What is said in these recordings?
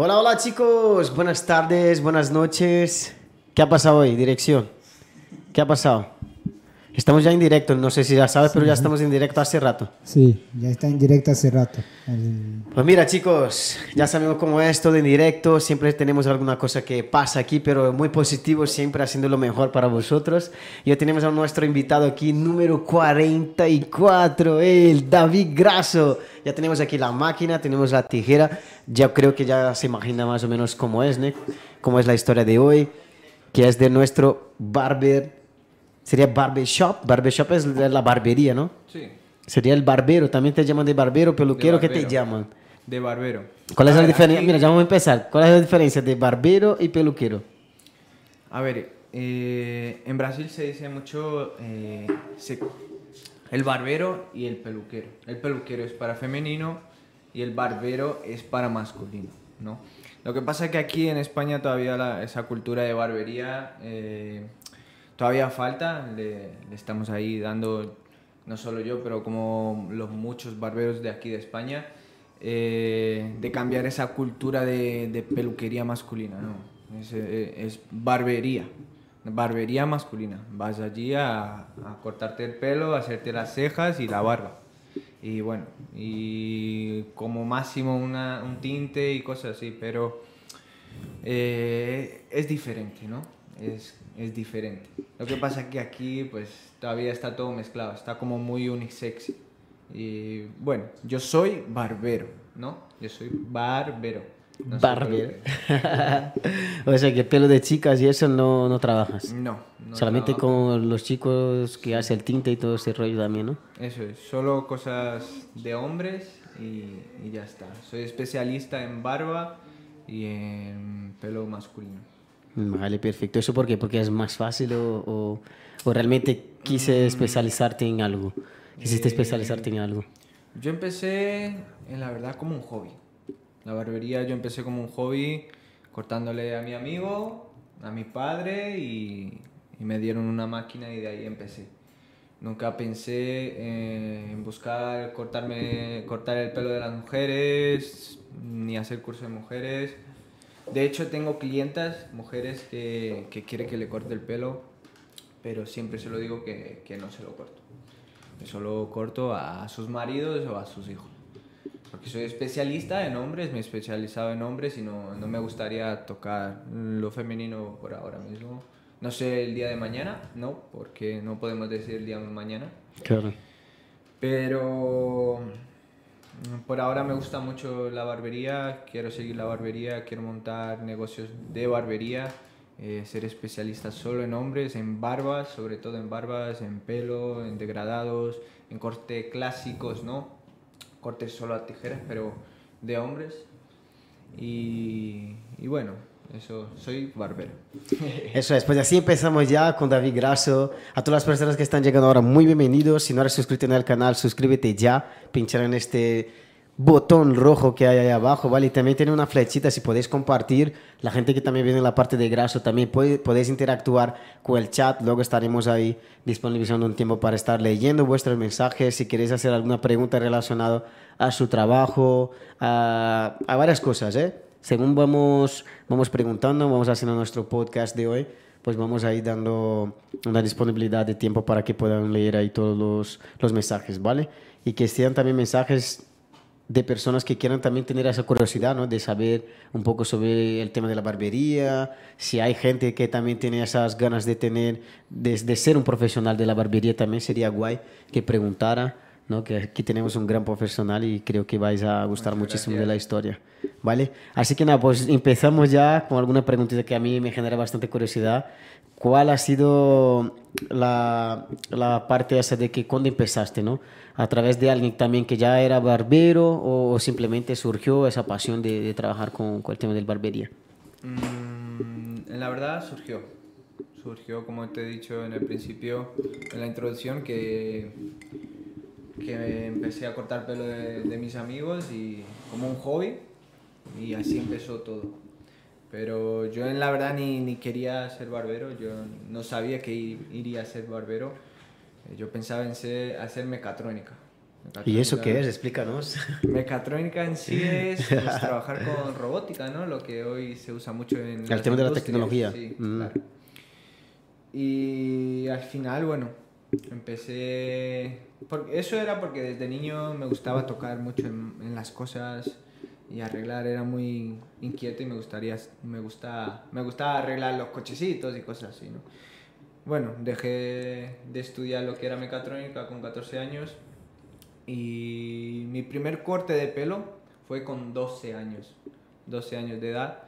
Hola, hola chicos, buenas tardes, buenas noches. ¿Qué ha pasado hoy, dirección? ¿Qué ha pasado? Estamos ya en directo, no sé si ya sabes, pero ya estamos en directo hace rato. Sí, ya está en directo hace rato. Pues mira chicos, ya sabemos cómo es todo en directo, siempre tenemos alguna cosa que pasa aquí, pero muy positivo, siempre haciendo lo mejor para vosotros. Y hoy tenemos a nuestro invitado aquí, número 44, el David Grasso. Ya tenemos aquí la máquina, tenemos la tijera, ya creo que ya se imagina más o menos cómo es, ¿no? Cómo es la historia de hoy, que es de nuestro barber Sería barbershop. Barbershop es la barbería, ¿no? Sí. Sería el barbero. También te llaman de barbero, peluquero. ¿Qué te llaman? De barbero. ¿Cuál es la diferencia? Mira, ya vamos a empezar. ¿Cuál es la diferencia de barbero y peluquero? A ver, eh, en Brasil se dice mucho eh, el barbero y el peluquero. El peluquero es para femenino y el barbero es para masculino, ¿no? Lo que pasa es que aquí en España todavía esa cultura de barbería eh, todavía falta, le, estamos ahí dando, no solo yo, pero como los muchos barberos de aquí de España, eh, de cambiar esa cultura de, peluquería masculina, ¿no? Es, eh, es, barbería, barbería masculina. Vas allí a, cortarte el pelo, a hacerte las cejas y la barba. Y bueno, y como máximo una, un tinte y cosas así, pero eh, es diferente, ¿no? Es es diferente. Lo que pasa es que aquí pues todavía está todo mezclado, está como muy unisex. Y bueno, yo soy barbero, ¿no? Yo soy barbero. barbero. o sea que pelo de chicas y eso no, no trabajas. No. Solamente con los chicos que hace el tinte y todo ese rollo también, ¿no? Eso es, solo cosas de hombres y, y ya está. Soy especialista en barba y en pelo masculino. Vale, perfecto. ¿Eso por qué? ¿Porque es más fácil o, o, realmente quise mm. especializarte en algo? ¿Quisiste eh, especializarte en algo? Yo empecé, en la verdad, como un hobby. La barbería yo empecé como un hobby cortándole a mi amigo, a mi padre y, y me dieron una máquina y de ahí empecé. Nunca pensé en buscar cortarme, cortar el pelo de las mujeres, ni hacer curso de mujeres de hecho, tengo clientas, mujeres que, que quieren que le corte el pelo, pero siempre se lo digo que, que no se lo corto. Que solo corto a sus maridos o a sus hijos. Porque soy especialista en hombres, me he especializado en hombres y no, no me gustaría tocar lo femenino por ahora mismo. No sé el día de mañana, no, porque no podemos decir el día de mañana. Claro. Pero por ahora me gusta mucho la barbería, quiero seguir la barbería, quiero montar negocios de barbería, eh, ser especialista solo en hombres, en barbas, sobre todo en barbas, en pelo, en degradados, en corte clásicos, ¿no? Cortes solo a tijeras, pero de hombres. Y, y bueno, eso, soy barbero. Eso es, pues así empezamos ya con David Grasso. A todas las personas que están llegando ahora, muy bienvenidos. Si no eres suscrito en el canal, suscríbete ya. Pinchar en este botón rojo que hay ahí abajo, ¿vale? Y también tiene una flechita, si podéis compartir. La gente que también viene en la parte de Grasso, también puede, podéis interactuar con el chat. Luego estaremos ahí disponibilizando un tiempo para estar leyendo vuestros mensajes. Si queréis hacer alguna pregunta relacionada a su trabajo, a, a varias cosas, ¿eh? Según vamos, vamos preguntando, vamos haciendo nuestro podcast de hoy, pues vamos ahí dando una disponibilidad de tiempo para que puedan leer ahí todos los, los mensajes, ¿vale? Y que sean también mensajes de personas que quieran también tener esa curiosidad, ¿no? De saber un poco sobre el tema de la barbería, si hay gente que también tiene esas ganas de tener, de, de ser un profesional de la barbería, también sería guay que preguntara ¿no? que aquí tenemos un gran profesional y creo que vais a gustar muchísimo de la historia. ¿Vale? Así que nada, pues empezamos ya con alguna preguntita que a mí me genera bastante curiosidad. ¿Cuál ha sido la, la parte esa de que cuando empezaste, ¿no? ¿A través de alguien también que ya era barbero o, simplemente surgió esa pasión de, de trabajar con, con, el tema del barbería? Mm, la verdad surgió. Surgió, como te he dicho en el principio, en la introducción, que que empecé a cortar pelo de, de, mis amigos y como un hobby y así empezó todo. Pero yo en la verdad ni, ni quería ser barbero, yo no sabía que iría a ser barbero. Yo pensaba en ser, hacer mecatrónica. ¿Y eso qué es? Explícanos. Mecatrónica en sí es pues, trabajar con robótica, ¿no? Lo que hoy se usa mucho en El tema de la tecnología. Sí, Mm. claro. Y al final, bueno, empecé... Porque eso era porque desde niño me gustaba tocar mucho en, las cosas y arreglar, era muy inquieto y me gustaría, me gusta, me gustaba arreglar los cochecitos y cosas así, ¿no? Bueno, dejé de estudiar lo que era mecatrónica con 14 años y mi primer corte de pelo fue con 12 años, 12 años de edad.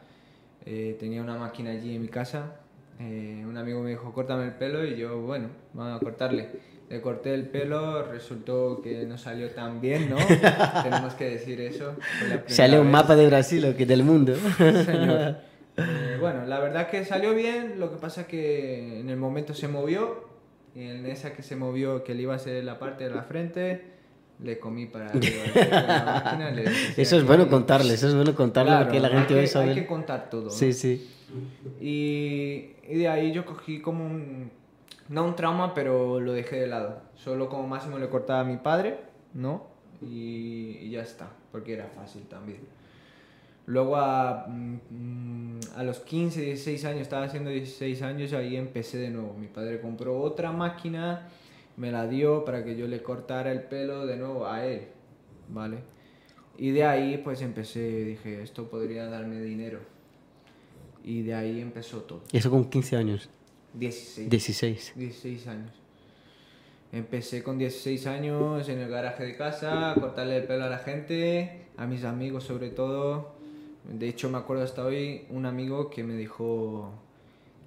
Eh, tenía una máquina allí en mi casa. Eh, un amigo me dijo, córtame el pelo y yo, bueno, vamos a cortarle. Le corté el pelo, resultó que no salió tan bien, ¿no? Tenemos que decir eso. Sale un vez. mapa de Brasil o que del mundo. Señor. Eh, bueno, la verdad que salió bien, lo que pasa que en el momento se movió y en esa que se movió, que le iba a hacer la parte de la frente, le comí para arriba la máquina, le Eso es bueno contarle, eso es bueno contarle Claro, porque la hay gente hoy Hay sabe. que contar todo. ¿no? Sí, sí. Y, y de ahí yo cogí como un, no un trauma, pero lo dejé de lado. Solo como máximo le cortaba a mi padre, ¿no? Y, ya está, porque era fácil también. Luego a, mm, a los 15, 16 años, estaba haciendo 16 años, ahí empecé de nuevo. Mi padre compró otra máquina, me la dio para que yo le cortara el pelo de nuevo a él, ¿vale? Y de ahí pues empecé, dije, esto podría darme dinero. Y de ahí empezó todo. Y eso con 15 años. 16. 16. 16 años. Empecé con 16 años en el garaje de casa, a cortarle el pelo a la gente, a mis amigos sobre todo. De hecho, me acuerdo hasta hoy un amigo que me dijo,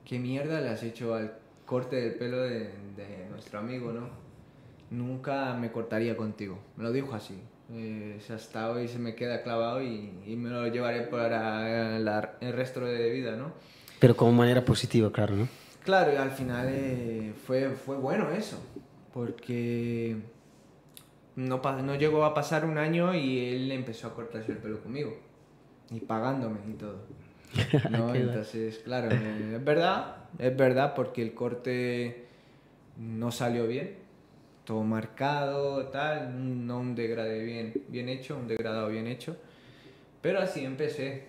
¿qué mierda le has hecho al corte del pelo de, de nuestro amigo, no? Nunca me cortaría contigo. Me lo dijo así. Eh, hasta hoy se me queda clavado y, y me lo llevaré para la- el resto de vida, ¿no? Pero como manera positiva, claro, ¿no? Claro, y al final eh, fue, fue bueno eso, porque no, no llegó a pasar un año y él empezó a cortarse el pelo conmigo, y pagándome y todo. ¿no? Entonces, claro, eh, es verdad, es verdad porque el corte no salió bien, todo marcado, tal, no un degrade bien, bien hecho, un degradado bien hecho, pero así empecé,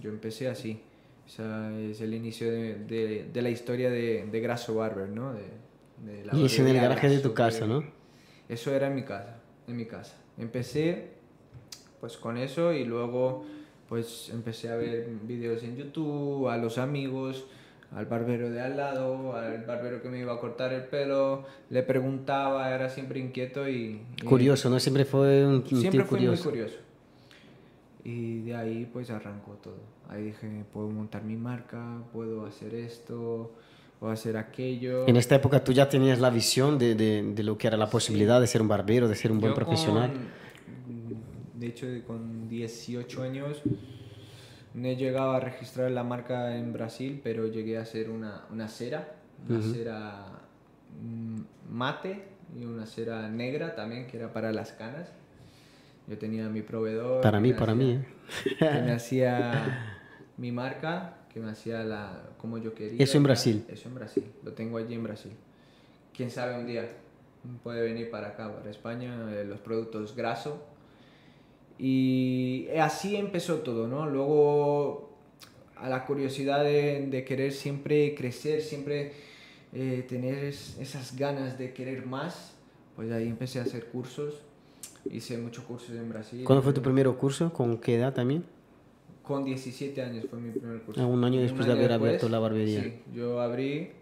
yo empecé así. O sea, es el inicio de, de- de la historia de, de Grasso Barber, ¿no? La Y es en el garaje de tu casa, ¿no? Eso era en mi casa, en mi casa. Empecé pues con eso y luego pues empecé a ver vídeos en YouTube, a los amigos, al barbero de al lado, al barbero que me iba a cortar el pelo, le preguntaba, era siempre inquieto y... y- Curioso, ¿no? Siempre fue un, Siempre fui curioso. muy curioso. Y de ahí pues arrancó todo. Ahí dije, puedo montar mi marca, puedo hacer esto, puedo hacer aquello. En esta época tú ya tenías la visión de, de, de lo que era la posibilidad de ser un barbero, de ser un buen Yo profesional. con- de hecho, con 18 años no he llegado a registrar la marca en Brasil, pero llegué a hacer una, una cera, una cera mm, mate y una cera negra también, que era para las canas. Yo tenía mi proveedor. Para mí, para hacía- mí. ¿eh? que me hacía mi marca, que me hacía la como yo quería. Eso en. Brasil. Eso en Brasil, lo tengo allí en Brasil. Quién sabe un día puede venir para acá, para España, eh, los productos graso. Y así empezó todo, ¿no? Luego a la curiosidad de, de querer siempre crecer, siempre eh, tener es- esas ganas de querer más, pues ahí empecé a hacer cursos. Hice muchos cursos en Brasil. ¿Cuándo fue tu primer curso? ¿Con qué edad también? Con 17 años fue mi primer curso. Ah, un año después de haber abierto la barbería. Sí, yo abrí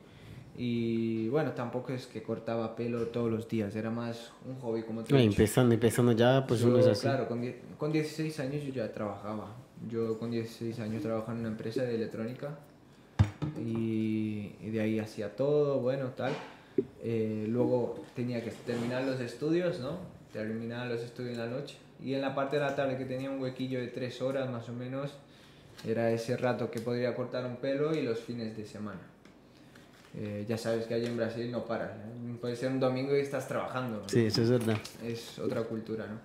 y bueno, tampoco es que cortaba pelo todos los días, era más un hobby como te No, dicho. empezando, empezando ya, pues Yo, uno es así. Claro, con, con 16 años yo ya trabajaba. Yo con 16 años trabajaba en una empresa de electrónica y, y de ahí hacía todo, bueno, tal. Eh, luego tenía que terminar los estudios, ¿no? Terminar los estudios en la noche. Y en la parte de la tarde que tenía un huequillo de 3 horas más o menos, era ese rato que podría cortar un pelo y los fines de semana. Eh, ya sabes que allí en Brasil no paras. ¿eh? Puede ser un domingo y estás trabajando. ¿no? Sí, eso es verdad. es otra cultura, ¿no?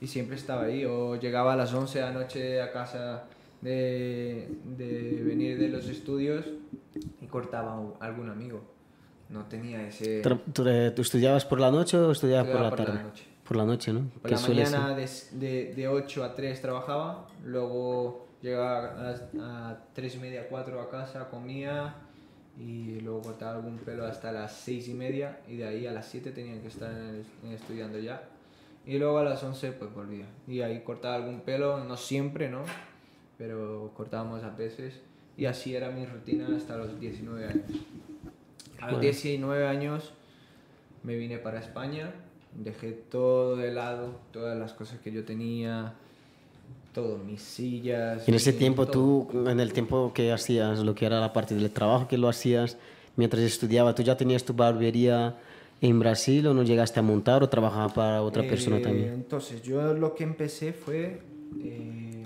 Y siempre estaba ahí, o llegaba a las 11 de la noche a casa de, de venir de los estudios y cortaba a algún amigo. No tenía ese... ¿Tú, eh, ¿tú estudiabas por la noche o estudiabas por estudiaba la tarde? noche. Por la noche, ¿no? Por la mañana de, de, de 8 a 3 trabajaba, luego llegaba a, las- a 3 y media, 4 a casa, comía y luego cortaba algún pelo hasta las 6 y media y de ahí a las 7 tenían que estar en el- estudiando ya. Y luego a las 11 pues volvía. Y ahí cortaba algún pelo, no siempre, ¿no? Pero cortábamos a veces. Y así era mi rutina hasta los 19 años. A los Bueno. 19 años me vine para España, dejé todo de lado, todas las cosas que yo tenía, todo, mis sillas. En ese mi- tiempo todo. tú, en el tiempo que hacías lo que era la parte del trabajo que lo hacías, mientras estudiaba, ¿tú ya tenías tu barbería en Brasil o no llegaste a montar o trabajaba para otra persona Eh, también? Entonces, yo lo que empecé fue. eh,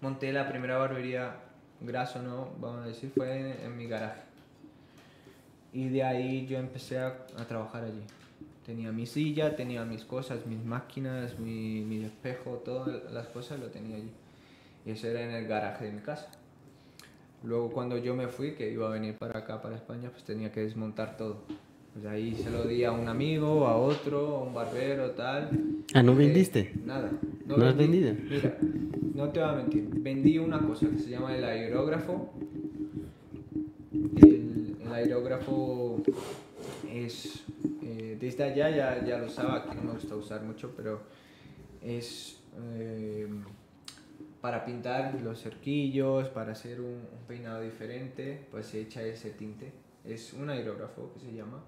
monté la primera barbería, graso, ¿no? Vamos a decir, fue en, en mi garaje. Y de ahí yo empecé a, a trabajar allí. Tenía mi silla, tenía mis cosas, mis máquinas, mi, mi espejo, todas las cosas lo tenía allí. Y eso era en el garaje de mi casa. Luego cuando yo me fui, que iba a venir para acá, para España, pues tenía que desmontar todo. Pues ahí se lo di a un amigo, a otro, a un barbero, tal. Ah, ¿no Eh, vendiste? nada. ¿No has vendido? Mira, no te voy a mentir. Vendí una cosa que se llama el aerógrafo. El, el aerógrafo es... eh, desde allá ya, ya lo usaba, que no me gusta usar mucho, pero es... eh, para pintar los cerquillos, para hacer un, un peinado diferente, pues se echa ese tinte. Es un aerógrafo que se llama.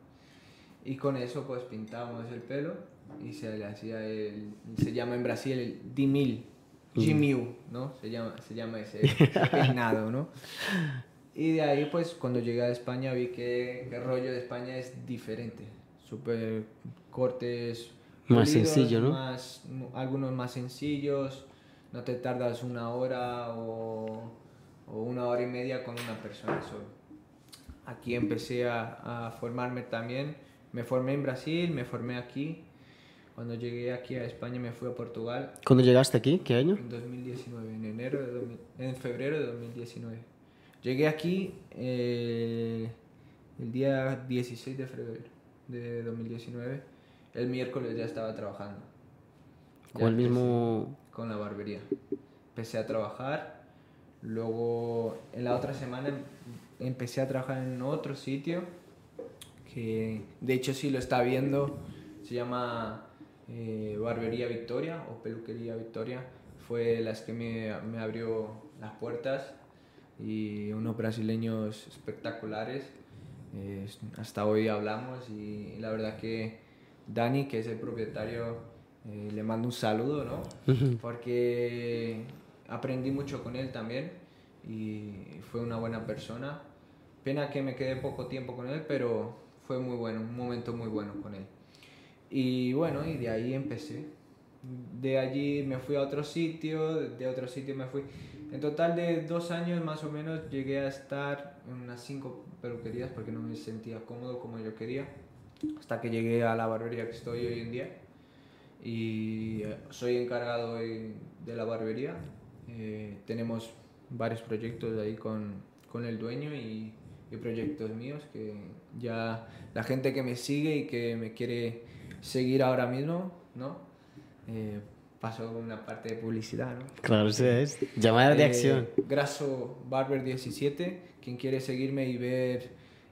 Y con eso pues pintábamos el pelo y se le hacía el... Se llama en Brasil el dimil, Gimiu, ¿no? Se llama, se llama ese, ese peinado, ¿no? Y de ahí pues cuando llegué a España vi que, el rollo de España es diferente. Súper cortes... Más pulidos, sencillo, ¿no? Más, algunos más sencillos, no te tardas una hora o, o una hora y media con una persona solo. Aquí empecé a, a formarme también. Me formé en Brasil, me formé aquí. Cuando llegué aquí a España me fui a Portugal ¿Cuándo llegaste aquí? ¿Qué año? en 2019, en enero de 2000 en febrero de 2019. Llegué aquí eh, el día 16 de febrero de 2019. El miércoles ya estaba trabajando. Con el mismo... con la barbería. Empecé a trabajar, luego en la otra semana em- empecé a trabajar en otro sitio que de hecho si lo está viendo se llama eh, Barbería Victoria o Peluquería Victoria. Fue las que me, me abrió las puertas y unos brasileños espectaculares. Eh, hasta hoy hablamos y la verdad que Dani, que es el propietario, eh, le mando un saludo, ¿no? Porque aprendí mucho con él también y fue una buena persona. Pena que me quedé poco tiempo con él, pero fue muy bueno, un momento muy bueno con él. Y bueno, y de ahí empecé. De allí me fui a otro sitio, de otro sitio me fui. En total de dos años más o menos llegué a estar en unas cinco peluquerías porque no me sentía cómodo como yo quería. Hasta que llegué a la barbería que estoy hoy en día. Y eh, soy encargado de la barbería. Eh, tenemos varios proyectos ahí con, con el dueño y, y proyectos míos que ya la gente que me sigue y que me quiere seguir ahora mismo, ¿no? Eh, paso una parte de publicidad, ¿no? Claro, eso es. Llamada de Eh, acción. Graso Barber 17, quien quiere seguirme y ver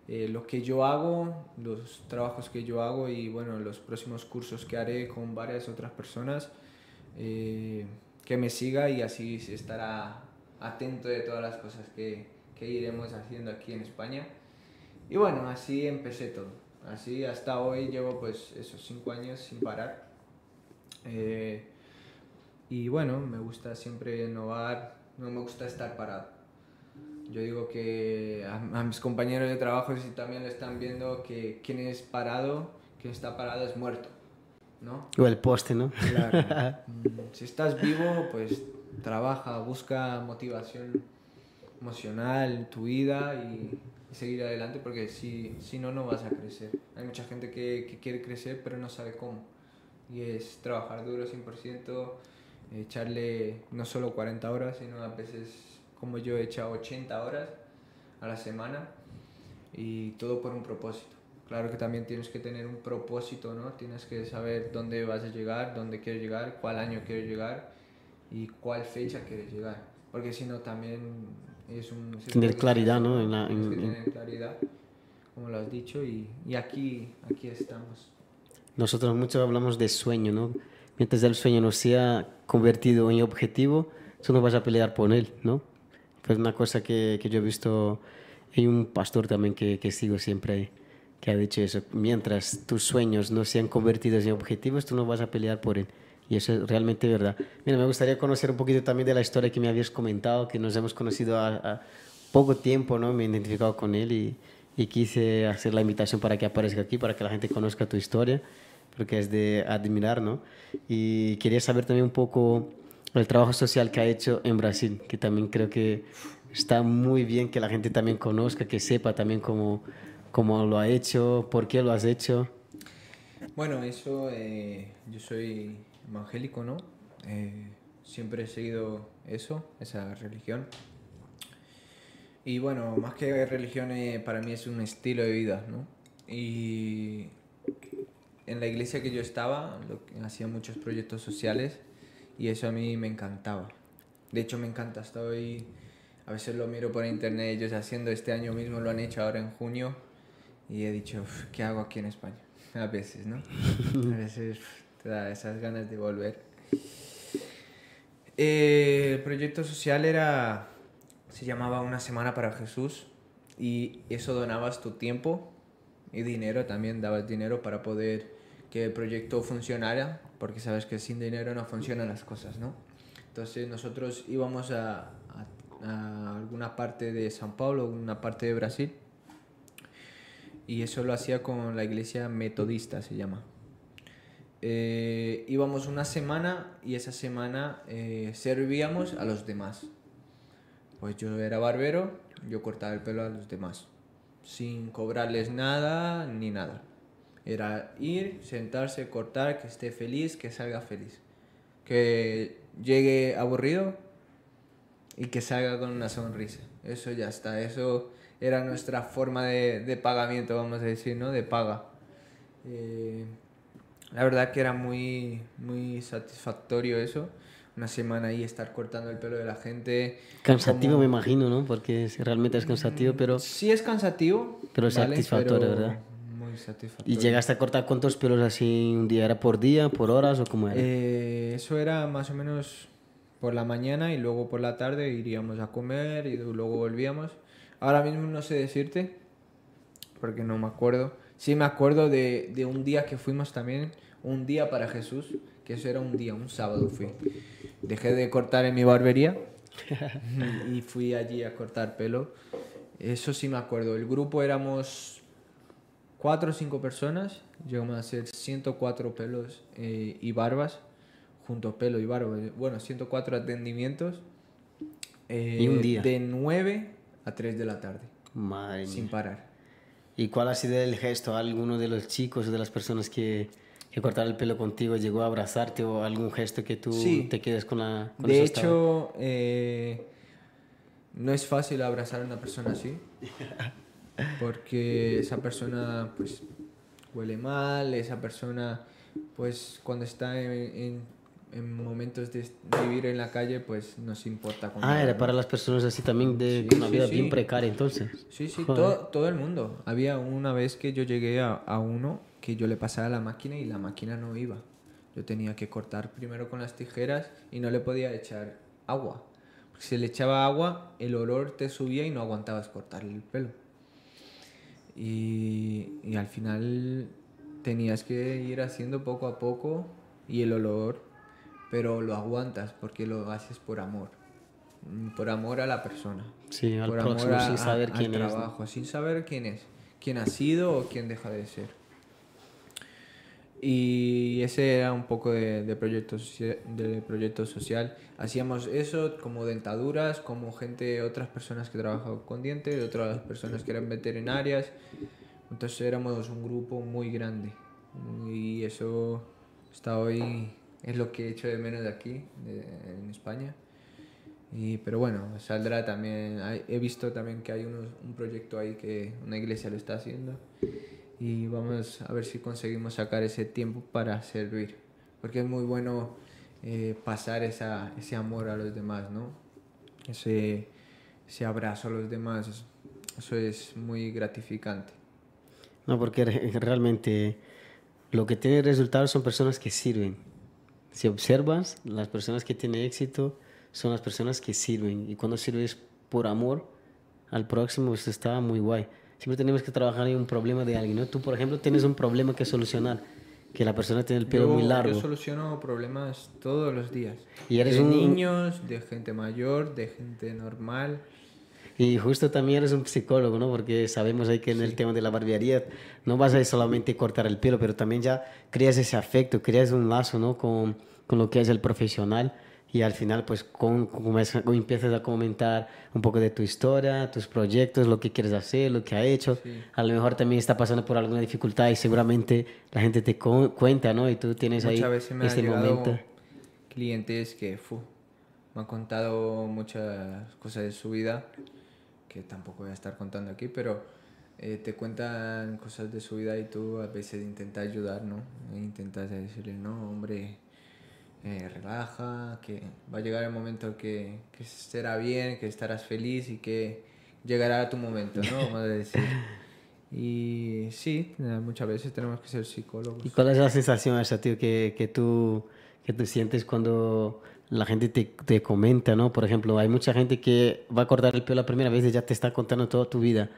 eh, lo que yo hago, los trabajos que yo hago y bueno, los próximos cursos que haré con varias otras personas, eh, que me siga y así estará atento de todas las cosas que, que iremos haciendo aquí en España. Y bueno, así empecé todo. Así hasta hoy llevo pues esos cinco años sin parar. Eh, y bueno, me gusta siempre innovar, no me gusta estar parado. Yo digo que a, a mis compañeros de trabajo, si también lo están viendo, que quien es parado, quien está parado es muerto, ¿no? O el poste, ¿no? Claro. Mm, si estás vivo, pues trabaja, busca motivación emocional en tu vida y, y seguir adelante porque si, si no, no vas a crecer. Hay mucha gente que, que quiere crecer pero no sabe cómo. Y es trabajar duro 100%, echarle no solo 40 horas, sino a veces como yo he echado 80 horas a la semana y todo por un propósito. Claro que también tienes que tener un propósito, ¿no? Tienes que saber dónde vas a llegar, dónde quieres llegar, cuál año quieres llegar y cuál fecha quieres llegar. Porque si no, también es un... Tener claridad, ¿no? En la- Tienes en- que en- tener claridad, como lo has dicho, y, y aquí, aquí estamos. Nosotros mucho hablamos de sueño, ¿no? Mientras el sueño no sea convertido en objetivo, tú no vas a pelear por él, ¿no? Pues una cosa que, que yo he visto, hay un pastor también que, que sigo siempre que ha dicho eso, mientras tus sueños no sean convertidos en objetivos, tú no vas a pelear por él. Y eso es realmente verdad. Mira, me gustaría conocer un poquito también de la historia que me habías comentado, que nos hemos conocido a, a poco tiempo, ¿no? Me he identificado con él y, y quise hacer la invitación para que aparezca aquí, para que la gente conozca tu historia, porque es de admirar, ¿no? Y quería saber también un poco el trabajo social que ha hecho en Brasil, que también creo que está muy bien que la gente también conozca, que sepa también cómo, cómo lo ha hecho, por qué lo has hecho. Bueno, eso, eh, yo soy evangélico, ¿no? Eh, siempre he seguido eso, esa religión. Y bueno, más que religión, eh, para mí es un estilo de vida, ¿no? Y en la iglesia que yo estaba, lo hacía muchos proyectos sociales y eso a mí me encantaba. De hecho, me encanta, estoy... A veces lo miro por internet, ellos haciendo este año mismo, lo han hecho ahora en junio, y he dicho, "Uf, ¿qué hago aquí en España? A veces, ¿no? A veces te da esas ganas de volver. Eh, el proyecto social era, se llamaba Una Semana para Jesús y eso donabas tu tiempo y dinero también, dabas dinero para poder que el proyecto funcionara, porque sabes que sin dinero no funcionan las cosas, ¿no? Entonces nosotros íbamos a, a- alguna parte de San Paulo, una parte de Brasil, y eso lo hacía con la iglesia metodista, se llama. Eh, íbamos una semana y esa semana eh, servíamos a los demás. Pues yo era barbero, yo cortaba el pelo a los demás, sin cobrarles nada ni nada. Era ir, sentarse, cortar, que esté feliz, que salga feliz. Que llegue aburrido y que salga con una sonrisa. Eso ya está, eso era nuestra forma de, de pagamiento, vamos a decir, ¿no? De paga. Eh, la verdad que era muy, muy satisfactorio eso. Una semana ahí estar cortando el pelo de la gente. Cansativo como- me imagino, ¿no? Porque realmente es cansativo, pero... Sí es cansativo. Pero satisfactorio, Pero ¿verdad? Satisfactorio. ¿Y llegaste a cortar cuántos pelos así un día? ¿Era por día, por horas o cómo era? Eh, eso era más o menos por la mañana y luego por la tarde iríamos a comer y luego volvíamos. Ahora mismo no sé decirte, porque no me acuerdo. Sí me acuerdo de, de un día que fuimos también, un día para Jesús, que eso era un día, un sábado fui. Dejé de cortar en mi barbería y fui allí a cortar pelo. Eso sí me acuerdo. El grupo éramos cuatro o cinco personas, llegamos a ser 104 pelos eh, y barbas, junto pelo y barba. Bueno, 104 atendimientos. eh, Y un día. De 9 a 3 de la tarde, Madre sin mía. parar. ¿Y cuál ha sido el gesto? ¿Alguno de los chicos o de las personas que, que cortaron el pelo contigo llegó a abrazarte o algún gesto que tú Sí. te quedes con la... con De hecho, eh, no es fácil abrazar a una persona así, porque esa persona pues huele mal, esa persona pues cuando está en, en- en momentos de, vivir en la calle pues no se importa Ah, era para las personas así también de Sí, una sí, vida sí. bien precaria entonces. Sí, sí, todo, todo el mundo. Había una vez que yo llegué a, a uno que yo le pasaba la máquina y la máquina no iba. Yo tenía que cortar primero con las tijeras y no le podía echar agua. Porque si le echaba agua, el olor te subía y no aguantabas cortarle el pelo. Y, y al final tenías que ir haciendo poco a poco y el olor, pero lo aguantas porque lo haces por amor. Mm, Por amor a la persona Sí, al por próximo amor a- sin saber a- quién al es. ¿no? trabajo, sin saber quién es, quién ha sido o quién deja de ser. Y ese era un poco de, de, proyecto, de proyecto social. Hacíamos eso como dentaduras, como gente, otras personas que trabajaban con dientes, otras personas que eran veterinarias. Entonces éramos un grupo muy grande. Y eso hasta hoy es lo que he hecho de menos de aquí, de- en España. Y, pero bueno, saldrá también. he visto también que hay unos- un proyecto ahí que una iglesia lo está haciendo. Y vamos a ver si conseguimos sacar ese tiempo para servir, porque es muy bueno eh, pasar esa, ese amor a los demás, ¿no? Ese, ese abrazo a los demás, eso es muy gratificante. No, porque re- realmente lo que tiene resultados son personas que sirven. Si observas, las personas que tienen éxito son las personas que sirven. Y cuando sirves por amor al próximo, eso está muy guay. Siempre tenemos que trabajar en un problema de alguien. ¿no? Tú, por ejemplo, tienes un problema que solucionar, que la persona tiene el pelo Yo- muy largo. Yo soluciono problemas todos los días. Y eres de un- niños, de gente mayor, de gente normal. Y justo también eres un psicólogo, ¿no? Porque sabemos ahí que en el tema de la barbería no vas a solamente cortar el pelo, pero también ya creas ese afecto, creas un lazo, ¿no? Con, con lo que es el profesional y al final pues con, comienzas- empiezas a comentar un poco de tu historia, tus proyectos, lo que quieres hacer, lo que ha hecho. A lo mejor también está pasando por alguna dificultad y seguramente la gente te cu- cuenta, ¿no? Y tú tienes ahí Muchas veces me este momento. clientes que fu, me han contado muchas cosas de su vida, que tampoco voy a estar contando aquí, pero eh, te cuentan cosas de su vida y tú a veces intentas ayudar, ¿no? E intentas decirle, no, hombre, eh, relaja, que va a llegar el momento que, que será bien, que estarás feliz y que llegará tu momento, ¿no? Vamos a decir. Y sí, eh, muchas veces tenemos que ser psicólogos. ¿Y cuál es la sensación esa, tío, que, que, tú, que tú sientes cuando la gente te, te comenta, ¿no? Por ejemplo, hay mucha gente que va a cortar el pelo la primera vez y ya te está contando toda tu vida.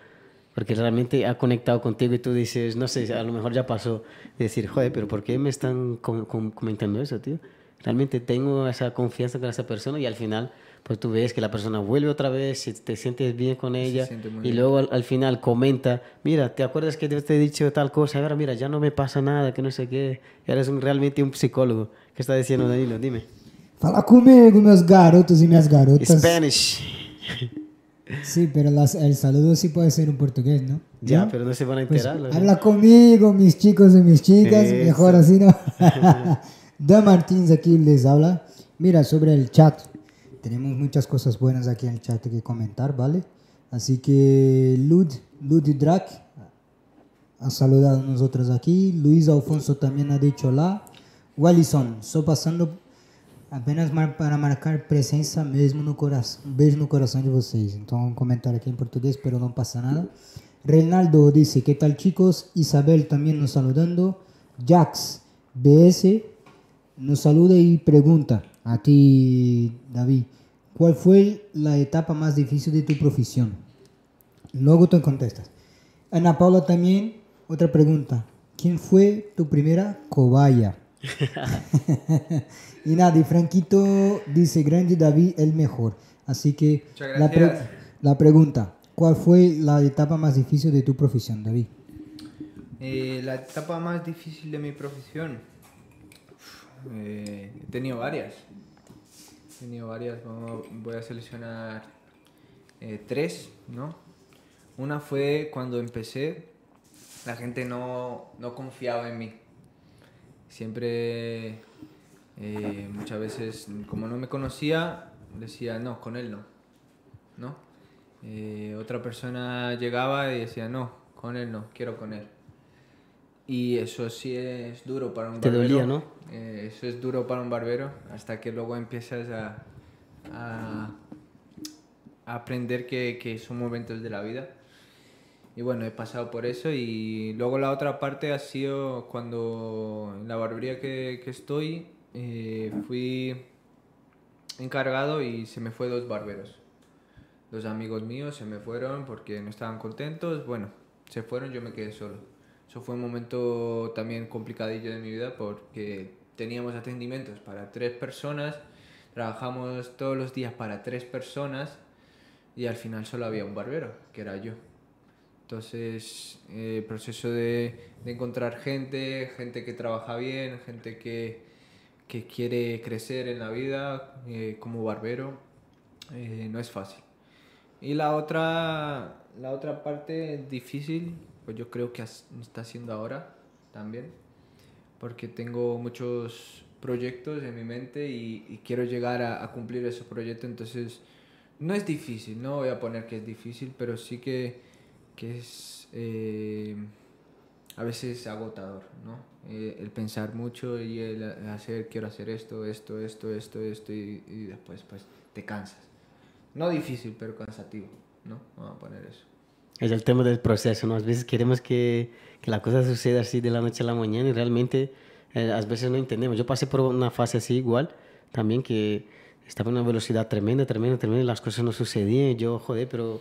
Porque realmente ha conectado contigo y tú dices, no sé, a lo mejor ya pasó. de decir, joder, pero ¿por qué me están com- com- comentando eso, tío? Realmente tengo esa confianza con esa persona y al final, pues tú ves que la persona vuelve otra vez, si te sientes bien con ella y bien. luego al, al final comenta, mira, ¿te acuerdas que te he dicho tal cosa? Ahora mira, ya no me pasa nada, que no sé qué. Eres un, realmente un psicólogo. ¿Qué está diciendo Danilo? Dime. Fala comigo, meus garotos y minhas garotas. Spanish. Sí, pero las- el saludo sí puede ser en portugués, ¿no? Ya, ¿No? pero no se van a Pues, enterar. la habla conmigo, mis chicos y mis chicas. Eso. Mejor así, ¿no? Dan Martins aquí les habla. Mira, sobre el chat. Tenemos muchas cosas buenas aquí en el chat que comentar, ¿vale? Así que Lud, Lud Drac ha saludado a nosotros aquí. Luis Alfonso también ha dicho hola. Wallison, só passando apenas mar- para marcar presença mesmo no coração. Um beijo no coração de vocês. Então, um comentário aqui em português, pero não passa nada. Reinaldo dice, ¿qué tal chicos? Isabel también nos saludando. Jax, BS, nos saluda y pregunta a ti, David, ¿cuál fue la etapa más difícil de tu profesión? Luego tú contestas. Ana Paula también, otra pregunta. ¿Quién fue tu primera cobaya? y nada, y Franquito dice, grande David, el mejor. Así que pre- la pregunta, ¿cuál fue la etapa más difícil de tu profesión, David? Eh, la etapa más difícil de mi profesión. Eh, he tenido varias. He tenido varias. Voy a seleccionar eh, tres, ¿no? Una fue cuando empecé, la gente no, no confiaba en mí. Siempre, eh, muchas veces, como no me conocía, decía, no, con él no. ¿No? Eh, otra persona llegaba y decía, no, con él no, quiero con él. Y eso sí es duro para un Te barbero. dolía, ¿no? Eh, eso es duro para un barbero hasta que luego empiezas a, a- a aprender que, que son momentos de la vida. Y bueno, he pasado por eso y luego la otra parte ha sido cuando en la barbería que, que estoy eh, fui encargado y se me fue dos barberos. Dos amigos míos se me fueron porque no estaban contentos. Bueno, se fueron, yo me quedé solo. Eso fue un momento también complicadillo de mi vida porque teníamos atendimientos para tres personas, trabajamos todos los días para tres personas y al final solo había un barbero, que era yo. Entonces, eh, el proceso de, de encontrar gente, gente que trabaja bien, gente que, que quiere crecer en la vida eh, como barbero, eh, no es fácil. Y la otra, la otra parte difícil, pues yo creo que está siendo ahora también, porque tengo muchos proyectos en mi mente y, quiero llegar a, cumplir esos proyectos, entonces no es difícil, no voy a poner que es difícil, pero sí que, que es... eh, a veces es agotador, ¿no? Eh, el pensar mucho y el hacer, quiero hacer esto, esto, esto, esto, esto, y después pues te cansas. No difícil, pero cansativo, ¿no? Vamos a poner eso. Es el tema del proceso, ¿no? A veces queremos que, que la cosa suceda así de la noche a la mañana y realmente eh, a veces no entendemos. Yo pasé por una fase así igual, también que estaba en una velocidad tremenda, tremenda, tremenda y las cosas no sucedían. Yo, joder, pero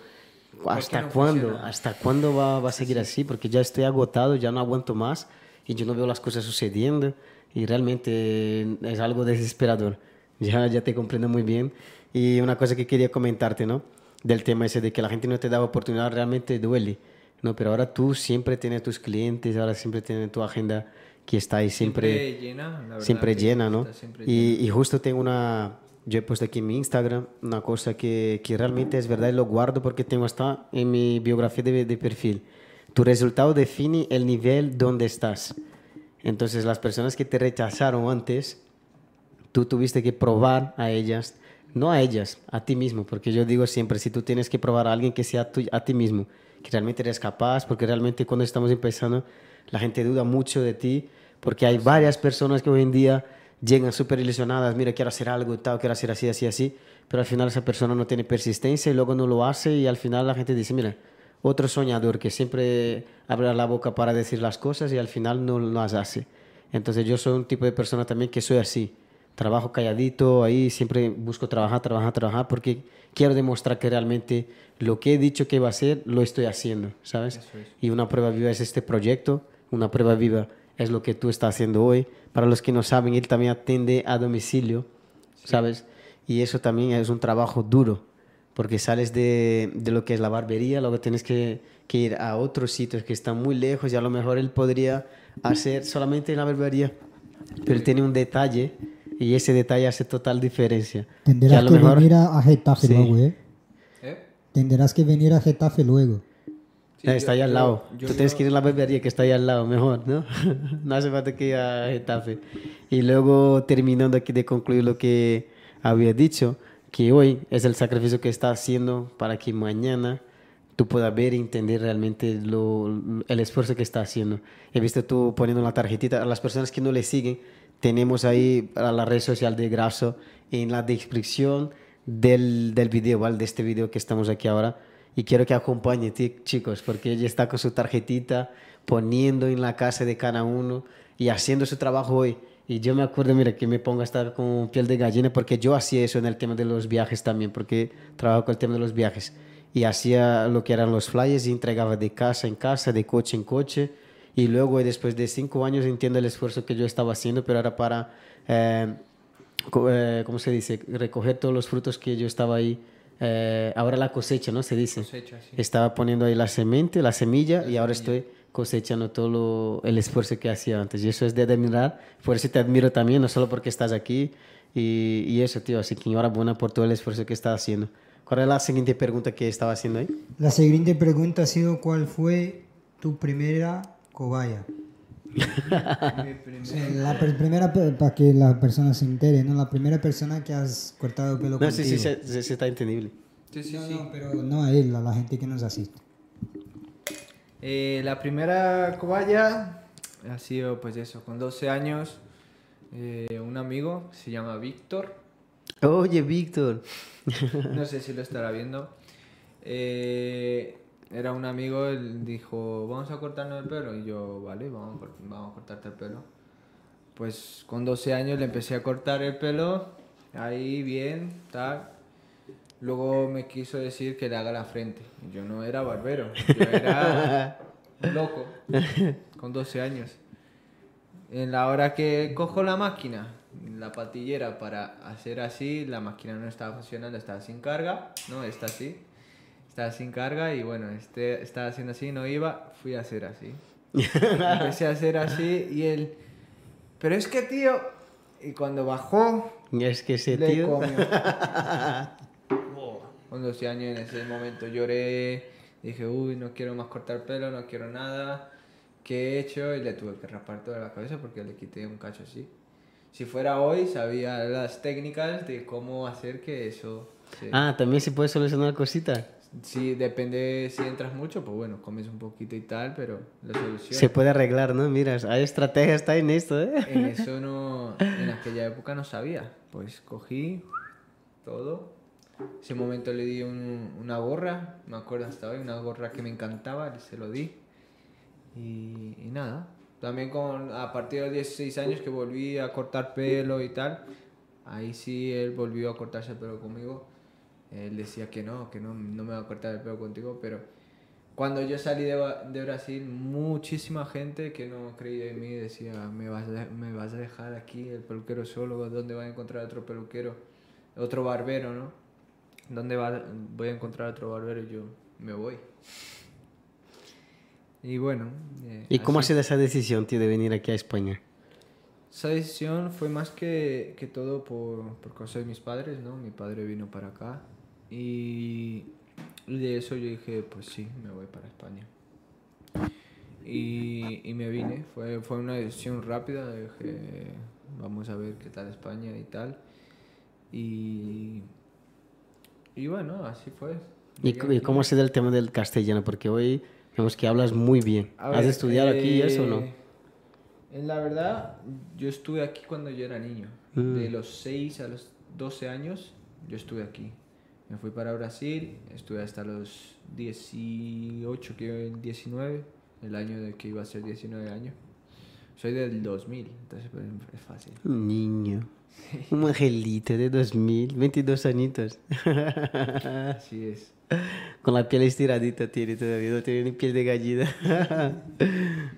¿hasta no cuándo? funciona? ¿Hasta cuándo va, va a seguir así? Porque ya estoy agotado, ya no aguanto más y yo no veo las cosas sucediendo y realmente es algo desesperador. Ya, ya te comprendo muy bien. Y una cosa que quería comentarte, ¿no? Del tema ese de que la gente no te da oportunidad realmente duele, ¿no? Pero ahora tú siempre tienes tus clientes, ahora siempre tienes tu agenda que está ahí siempre, Siempre llena, la verdad siempre que llena, ¿no? está siempre Y, y justo tengo una, yo he puesto aquí en mi Instagram una cosa que, que realmente es verdad y lo guardo porque tengo hasta en mi biografía de, de perfil. Tu resultado define el nivel donde estás. Entonces las personas que te rechazaron antes, tú tuviste que probar a ellas, no a ellas, a ti mismo, porque yo digo siempre, si tú tienes que probar a alguien que sea tú- a ti mismo, que realmente eres capaz, porque realmente cuando estamos empezando, la gente duda mucho de ti, porque hay varias personas que hoy en día llegan súper ilusionadas, mira, quiero hacer algo y tal, quiero hacer así, así, así, pero al final esa persona no tiene persistencia y luego no lo hace y al final la gente dice, mira, otro soñador que siempre abre la boca para decir las cosas y al final no las hace. Entonces yo soy un tipo de persona también que soy así. Trabajo calladito, ahí siempre busco trabajar, trabajar, trabajar, porque quiero demostrar que realmente lo que he dicho que iba a hacer, lo estoy haciendo, ¿sabes? Es. Y una prueba viva es este proyecto, una prueba viva es lo que tú estás haciendo hoy. Para los que no saben, él también atiende a domicilio, ¿sabes? Y eso también es un trabajo duro, porque sales de, de lo que es la barbería, luego tienes que, que ir a otros sitios que están muy lejos y a lo mejor él podría hacer solamente en la barbería, pero él tiene un detalle y ese detalle hace total diferencia. Que Tendrás a lo que mejor- venir a, Getafe Sí. luego, ¿eh? ¿Eh? Tendrás que venir a Getafe luego. Sí, está yo- ahí al yo- lado. yo Tú tienes que ir a la barbería que está ahí al lado, mejor, ¿no? no hace falta que ir a Getafe. Y luego, terminando aquí de concluir lo que había dicho, que hoy es el sacrificio que está haciendo para que mañana tú puedas ver y entender realmente lo, el esfuerzo que está haciendo. He visto tú poniendo la tarjetita. A las personas que no le siguen, tenemos ahí a la red social de Graso en la descripción del, del video, ¿vale? De este video que estamos aquí ahora. Y quiero que acompañe, chicos, porque ella está con su tarjetita poniendo en la casa de cada uno y haciendo su trabajo hoy. Y yo me acuerdo, mira, que me pongo a estar con piel de gallina porque yo hacía eso en el tema de los viajes también, porque trabajo con el tema de los viajes. Y hacía lo que eran los flyers y entregaba de casa en casa, de coche en coche. Y luego, después de cinco años, entiendo el esfuerzo que yo estaba haciendo, pero era para, eh, eh, ¿cómo se dice? Recoger todos los frutos que yo estaba ahí. eh, ahora la cosecha, ¿no? Se dice. Cosecha, sí. Estaba poniendo ahí la semente, la semilla, y ahora estoy cosechando todo lo- el esfuerzo que hacía antes. Y eso es de admirar. Por eso te admiro también, no solo porque estás aquí. Y, y eso, tío. Así que enhorabuena por todo el esfuerzo que estás haciendo. ¿Cuál es la siguiente pregunta que estaba haciendo ahí? La siguiente pregunta ha sido ¿cuál fue tu primera cobaya? La per- primera, para que la persona se entere, ¿no? La primera persona que has cortado el pelo No, sí, contigo. sí, se, se- se está entendible. Sí, sí, No, sí. no, pero no a él, a la gente que nos asiste. Eh, la primera cobaya ha sido, pues eso, con 12 años, eh, un amigo, se llama Víctor, Oye, Víctor. no sé si lo estará viendo, eh, era un amigo, él dijo, vamos a cortarnos el pelo, y yo, vale, vamos vamos a cortarte el pelo. Pues con 12 años le empecé a cortar el pelo, ahí bien, tal. Luego me quiso decir que le haga la frente. Yo no era barbero, yo era loco, con 12 años. En la hora que cojo la máquina, la patillera para hacer así, la máquina no estaba funcionando, estaba sin carga, no, está así. Estaba sin carga y bueno, este, estaba haciendo así, no iba, fui a hacer así. Empecé a hacer así y él, pero es que tío, y cuando bajó, Y es que ese le tío... comió. Con 12 años en ese momento lloré, dije, uy, no quiero más cortar pelo, no quiero nada. ¿Qué he hecho? Y le tuve que rapar toda la cabeza porque le quité un cacho así. Si fuera hoy, sabía las técnicas de cómo hacer que eso se... Ah, también se puede solucionar cositas. Sí, depende si entras mucho, pues bueno, comes un poquito y tal, pero la solución... Se puede arreglar, ¿no? Mira, hay estrategia, está en esto, ¿eh? En eso no, en aquella época no sabía. Pues cogí todo. Ese momento le di un- una gorra, me acuerdo hasta hoy, una gorra que me encantaba, se lo di. Y, y nada. También con, a partir de los 16 años que volví a cortar pelo y tal, ahí sí él volvió a cortarse el pelo conmigo. Él decía que no, que no, no me va a cortar el pelo contigo, pero cuando yo salí de, de Brasil, muchísima gente que no creía en mí decía, me vas, a, me vas a dejar aquí el peluquero solo, ¿dónde voy a encontrar otro peluquero? Otro barbero, ¿no? ¿Dónde va, voy a encontrar otro barbero? Y yo me voy. Y bueno. eh, ¿Y cómo ha sido esa decisión, tío, de venir aquí a España? Esa decisión fue más que, que todo por, por causa de mis padres, ¿no? Mi padre vino para acá y, de eso yo dije, pues sí, me voy para España. Y, y me vine, fue, fue una decisión rápida, dije, vamos a ver qué tal España y tal. Y, y bueno, así fue. ¿Y, y aquí. cómo ha sido el tema del castellano? Porque hoy vemos que hablas muy bien. ¿Has estudiado aquí y eso o no? eh, En la verdad, yo estuve aquí cuando yo era niño. Mm. De los 6 a los 12 años, yo estuve aquí. Me fui para Brasil, estuve hasta los 18, que 19, el año de que iba a ser 19 años. Soy del 2000, entonces pues, es fácil. Un niño. Un angelito de 2000, 22 añitos. Así es. Con la piel estiradita tiene todavía, no tiene ni piel de gallina.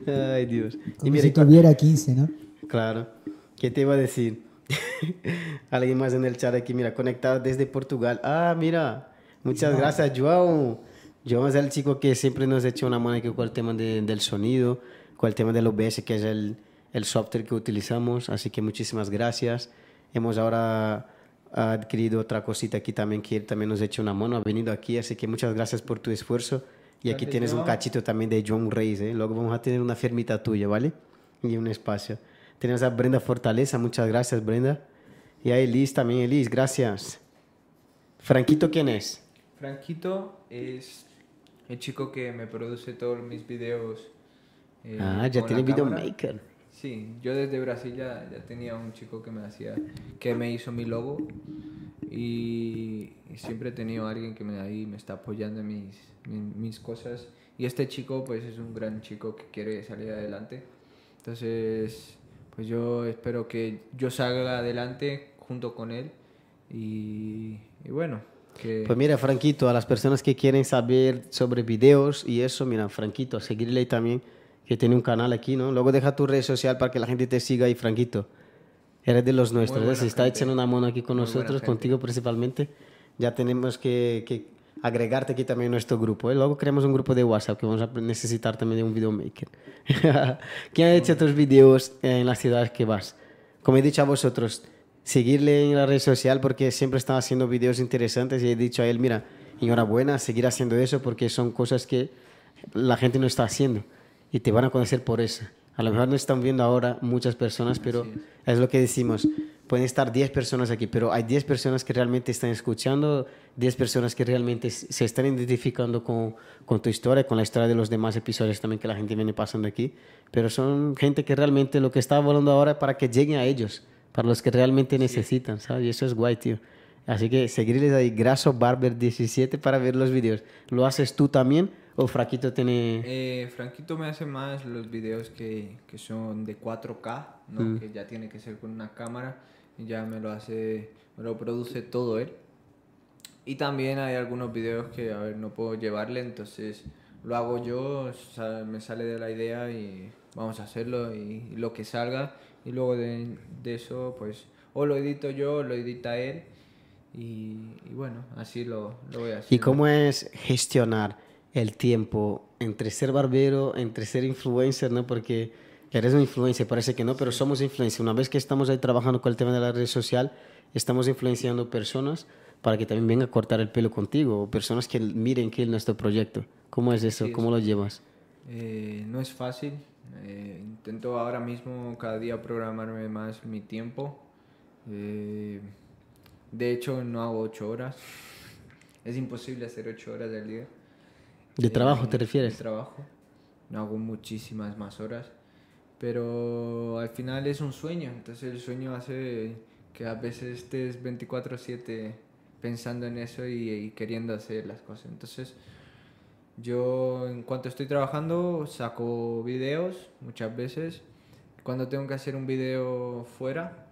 Ay, Dios. Y Como mira, si tuviera 15, ¿no? Claro. ¿Qué te iba a decir? Alguien más en el chat aquí, mira, conectado desde Portugal. Ah, mira. Muchas gracias, Joao. Joao es el chico que siempre nos echa una mano aquí con el tema de- del sonido, con el tema del OBS, que es el, el software que utilizamos. Así que muchísimas gracias. Hemos ahora adquirido otra cosita aquí también, que él también nos echa una mano. Ha venido aquí, así que muchas gracias por tu esfuerzo. Y aquí tienes un cachito también de John Reyes, ¿eh? Luego vamos a tener una fermita tuya, ¿vale? Y un espacio. Tenemos a Brenda Fortaleza, muchas gracias, Brenda. Y a Elis también, Elis, gracias. Franquito, ¿quién es? Franquito es el chico que me produce todos mis videos. eh, ah, ya tiene videomaker. Sí, yo desde Brasil ya, ya tenía un chico que me hacía, que me hizo mi logo y, y siempre he tenido a alguien que me ahí me está apoyando en mis, mi- mis cosas y este chico pues es un gran chico que quiere salir adelante, entonces pues yo espero que yo salga adelante junto con él y, y bueno, que Pues mira, Franquito, a las personas que quieren saber sobre videos y eso, mira, Franquito, seguirle también, que tiene un canal aquí, ¿no? Luego deja tu red social para que la gente te siga ahí, Franquito. Eres de los nuestros, Se está echando una mano aquí con Muy nosotros, contigo principalmente. Ya tenemos que, que agregarte aquí también a nuestro grupo, ¿eh? Luego creamos un grupo de WhatsApp que vamos a necesitar también de un videomaker. ¿Quién ha hecho tus videos en las ciudades que vas? Como he dicho a vosotros, seguirle en la red social porque siempre está haciendo videos interesantes y he dicho a él, mira, enhorabuena, seguir haciendo eso porque son cosas que la gente no está haciendo y te van a conocer por eso. A lo mejor no están viendo ahora muchas personas, pero es lo que decimos. Pueden estar 10 personas aquí, pero hay 10 personas que realmente están escuchando, 10 personas que realmente se están identificando con, con tu historia, con la historia de los demás episodios también que la gente viene pasando aquí. Pero son gente que realmente lo que está hablando ahora es para que lleguen a ellos, para los que realmente necesitan, ¿sabes? Y eso es guay, tío. Así que seguirles ahí, Graso Barber 17 para ver los videos. ¿Lo haces tú también o Fraquito tiene...? Eh, Franquito me hace más los videos que, que son de 4K, ¿no? que ya tiene que ser con una cámara y ya me lo hace, me lo produce todo él. Y también hay algunos videos que, a ver, no puedo llevarle, entonces lo hago yo, o sea, me sale de la idea y vamos a hacerlo y, y lo que salga. Y luego de, de eso, pues, o lo edito yo, o lo edita él. Y, y bueno, así lo, lo voy a hacer. ¿Y cómo es gestionar el tiempo entre ser barbero, entre ser influencer, ¿no? Porque eres un influencer, parece que no, pero somos influencer. Una vez que estamos ahí trabajando con el tema de la red social, estamos influenciando personas para que también vengan a cortar el pelo contigo, o personas que miren que es nuestro proyecto. ¿Cómo es eso? Sí, ¿Cómo lo llevas? Eh, no es fácil. eh, intento ahora mismo cada día programarme más mi tiempo. Eh, de hecho, no hago ocho horas. es imposible hacer ocho horas al día. ¿De Eh, trabajo te De refieres? trabajo. No hago muchísimas más horas. Pero al final es un sueño. Entonces el sueño hace que a veces estés 24/7 pensando en eso y, y queriendo hacer las cosas. Entonces yo en cuanto estoy trabajando saco videos muchas veces. Cuando tengo que hacer un video fuera,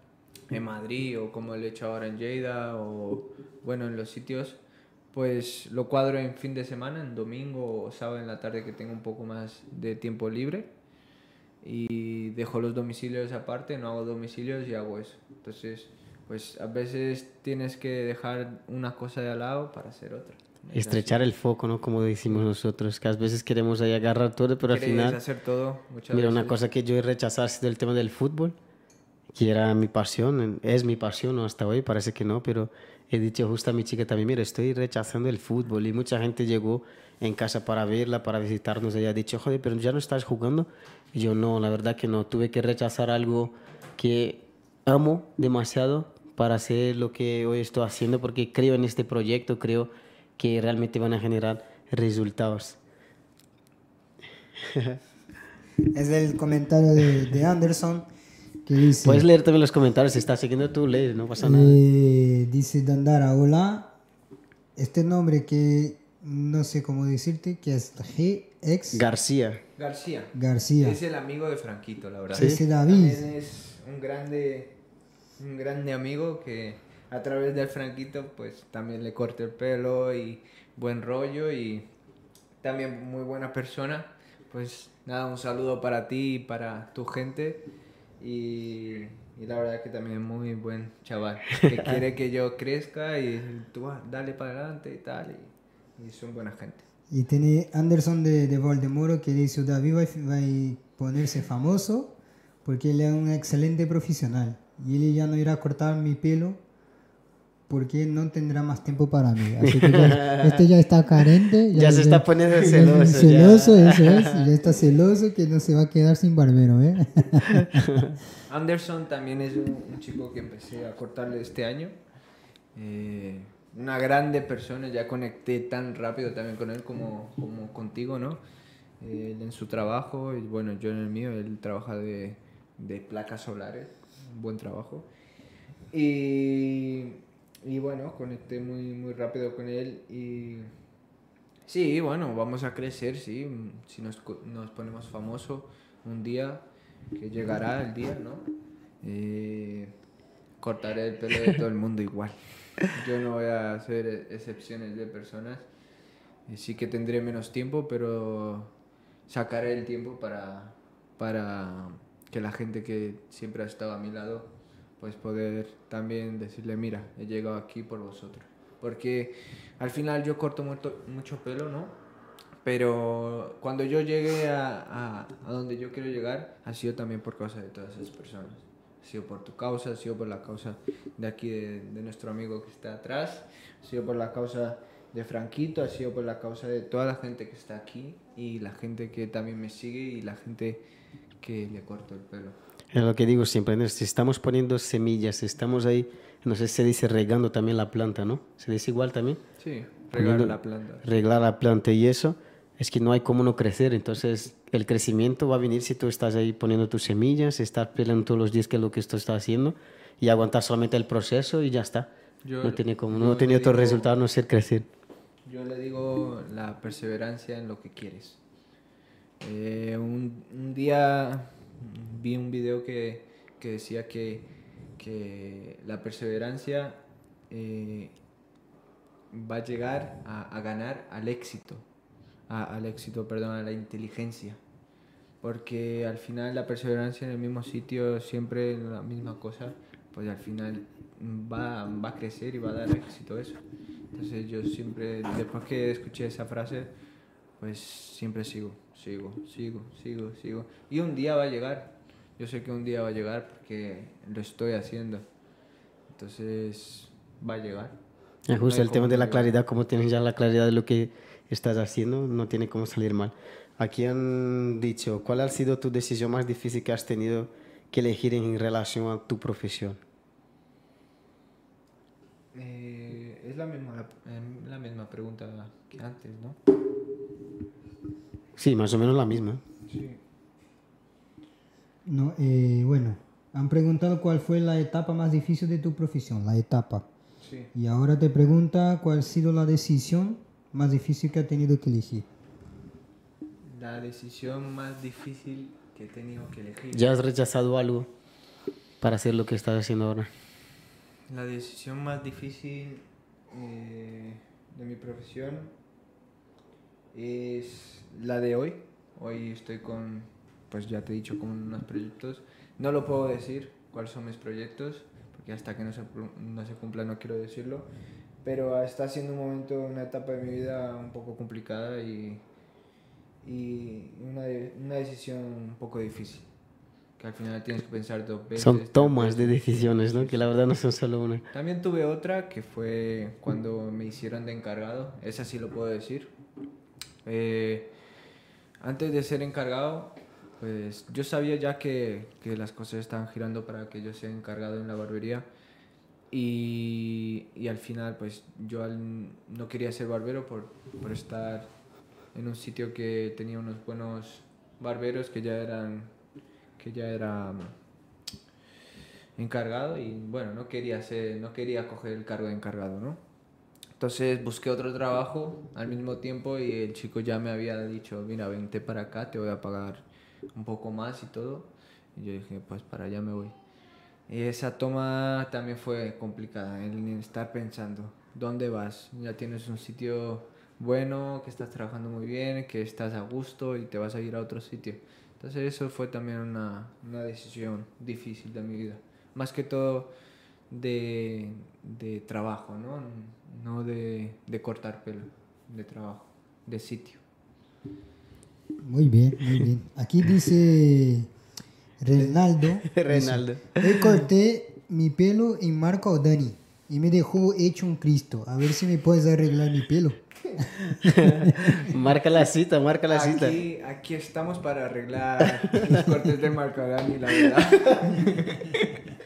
en Madrid o como lo he hecho ahora en Lleida o bueno en los sitios, pues lo cuadro en fin de semana, en domingo o sábado en la tarde que tengo un poco más de tiempo libre y dejo los domicilios aparte, no hago domicilios y hago eso. Entonces, pues a veces tienes que dejar una cosa de al lado para hacer otra. Es Estrechar el foco, ¿no? Como decimos nosotros, que a veces queremos ahí agarrar todo, pero al final... hacer todo muchas Mira, una veces. cosa que yo he rechazado ha sido el tema del fútbol, que era mi pasión, es mi pasión ¿no? hasta hoy, parece que no, pero he dicho justo a mi chica también, mira, estoy rechazando el fútbol y mucha gente llegó en casa para verla, para visitarnos y ha dicho, joder, pero ya no estás jugando. Y yo no, la verdad que no, tuve que rechazar algo que amo demasiado para hacer lo que hoy estoy haciendo porque creo en este proyecto, creo que realmente van a generar resultados. Es el comentario de, de Anderson que dice... Puedes leer también los comentarios, si estás siguiendo tú, lee, no pasa nada. Eh, dice Dandara, hola. Este nombre que no sé cómo decirte, que es GX García. García. García. Es el amigo de Franquito, la verdad. Sí. Ese David. También es un grande, un grande amigo que a través del Franquito pues también le corté el pelo y buen rollo y también muy buena persona. Pues nada, un saludo para ti y para tu gente y, y la verdad que también es muy buen chaval que quiere que yo crezca y tú ah, dale para adelante y tal y, y son buena gente. Y tiene Anderson de, de Voldemoro que dice, David va, a- va a ponerse famoso porque él es un excelente profesional. Y él ya no irá a cortar mi pelo porque no tendrá más tiempo para mí. Así que ya, este ya está carente. Ya se está poniendo celoso, ya. celoso, eso es. Ya está celoso que no se va a quedar sin barbero, ¿eh? Anderson también es un, un chico que empecé a cortarle este año. Eh, una grande persona, ya conecté tan rápido también con él como, como contigo, ¿no? Él en su trabajo, y bueno, yo en el mío, él trabaja de, de placas solares, un buen trabajo. Y, y bueno, conecté muy, muy rápido con él y sí, bueno, vamos a crecer, sí, si nos, nos ponemos famosos un día, que llegará el día, ¿no? Eh, cortaré el pelo de todo el mundo igual. Yo no voy a hacer excepciones de personas. Eh, Sí que tendré menos tiempo, pero sacaré el tiempo para, para que la gente que siempre ha estado a mi lado, pues poder también decirle, mira, he llegado aquí por vosotros. Porque al final yo corto mucho, mucho pelo, ¿no? Pero cuando yo llegué a, a, a donde yo quiero llegar, ha sido también por causa de todas esas personas. Ha sido por tu causa, ha sido por la causa de aquí, de, de nuestro amigo que está atrás, ha sido por la causa de Franquito, ha sido por la causa de toda la gente que está aquí y la gente que también me sigue y la gente que le corto el pelo. Es lo que digo siempre, ¿no? si estamos poniendo semillas, si estamos ahí, no sé si se dice regando también la planta, ¿no? Se dice igual también. Sí, regar Poniendo- la planta. Regar la planta y eso, es que no hay cómo no crecer. Entonces, el crecimiento va a venir si tú estás ahí poniendo tus semillas, estás peleando todos los días que es lo que esto está haciendo y aguantar solamente el proceso y ya está. Yo- no tiene como, no tiene otro digo- resultado no ser crecer. Yo le digo la perseverancia en lo que quieres. Eh, un, un día vi un video que, que decía que, que la perseverancia eh, va a llegar a, a ganar al éxito, al éxito, perdón, a la inteligencia. Porque al final la perseverancia en el mismo sitio, siempre en la misma cosa, pues al final va, va a crecer y va a dar éxito eso. Entonces yo siempre, después que escuché esa frase, pues siempre sigo, sigo, sigo, sigo, sigo. Y un día va a llegar. Yo sé que un día va a llegar porque lo estoy haciendo. Entonces va a llegar. Es justo No el tema de la llegar. claridad, como tienes ya la claridad de lo que estás haciendo, no tiene cómo salir mal. Aquí han dicho, ¿cuál ha sido tu decisión más difícil que has tenido que elegir en relación a tu profesión? Eh, es la misma, em, la misma pregunta que antes, ¿no? Sí, más o menos la misma. Sí. No, eh, bueno, han preguntado cuál fue la etapa más difícil de tu profesión, la etapa. Sí. Y ahora te pregunta cuál ha sido la decisión más difícil que ha tenido que elegir. La decisión más difícil que he tenido que elegir. ¿Ya has rechazado algo para hacer lo que estás haciendo ahora? La decisión más difícil eh, de mi profesión es la de hoy. Hoy estoy con, pues ya te he dicho, con unos proyectos. No lo puedo decir cuáles son mis proyectos, porque hasta que no se, no se cumpla no quiero decirlo. Pero está siendo un momento, una etapa de mi vida un poco complicada y, y una, una decisión un poco difícil. Que al final tienes que pensar dos veces. Son tomas de decisiones, ¿no? Que la verdad no son solo una. También tuve otra que fue cuando me hicieron de encargado, esa sí lo puedo decir. Eh, antes de ser encargado, pues yo sabía ya que, que las cosas estaban girando para que yo sea encargado en la barbería. Y, y al final, pues yo al- no quería ser barbero por, por estar en un sitio que tenía unos buenos barberos que ya eran que ya era encargado y bueno, no quería ser, no quería coger el cargo de encargado, ¿no? Entonces busqué otro trabajo al mismo tiempo y el chico ya me había dicho, mira, vente para acá, te voy a pagar un poco más y todo. Y yo dije, pues para allá me voy. Y esa toma también fue complicada, el estar pensando, ¿dónde vas? Ya tienes un sitio bueno, que estás trabajando muy bien, que estás a gusto y te vas a ir a otro sitio. Entonces eso fue también una, una decisión difícil de mi vida. Más que todo de, de trabajo, ¿no? No de, de cortar pelo, de trabajo, de sitio. Muy bien, muy bien. Aquí dice Reinaldo. Reinaldo. dice, Hoy corté mi pelo en Marco Dani y me dejó hecho un Cristo. A ver si me puedes arreglar mi pelo. Marca la cita, marca la cita. Aquí, estamos para arreglar los cortes de Marcadani, la verdad.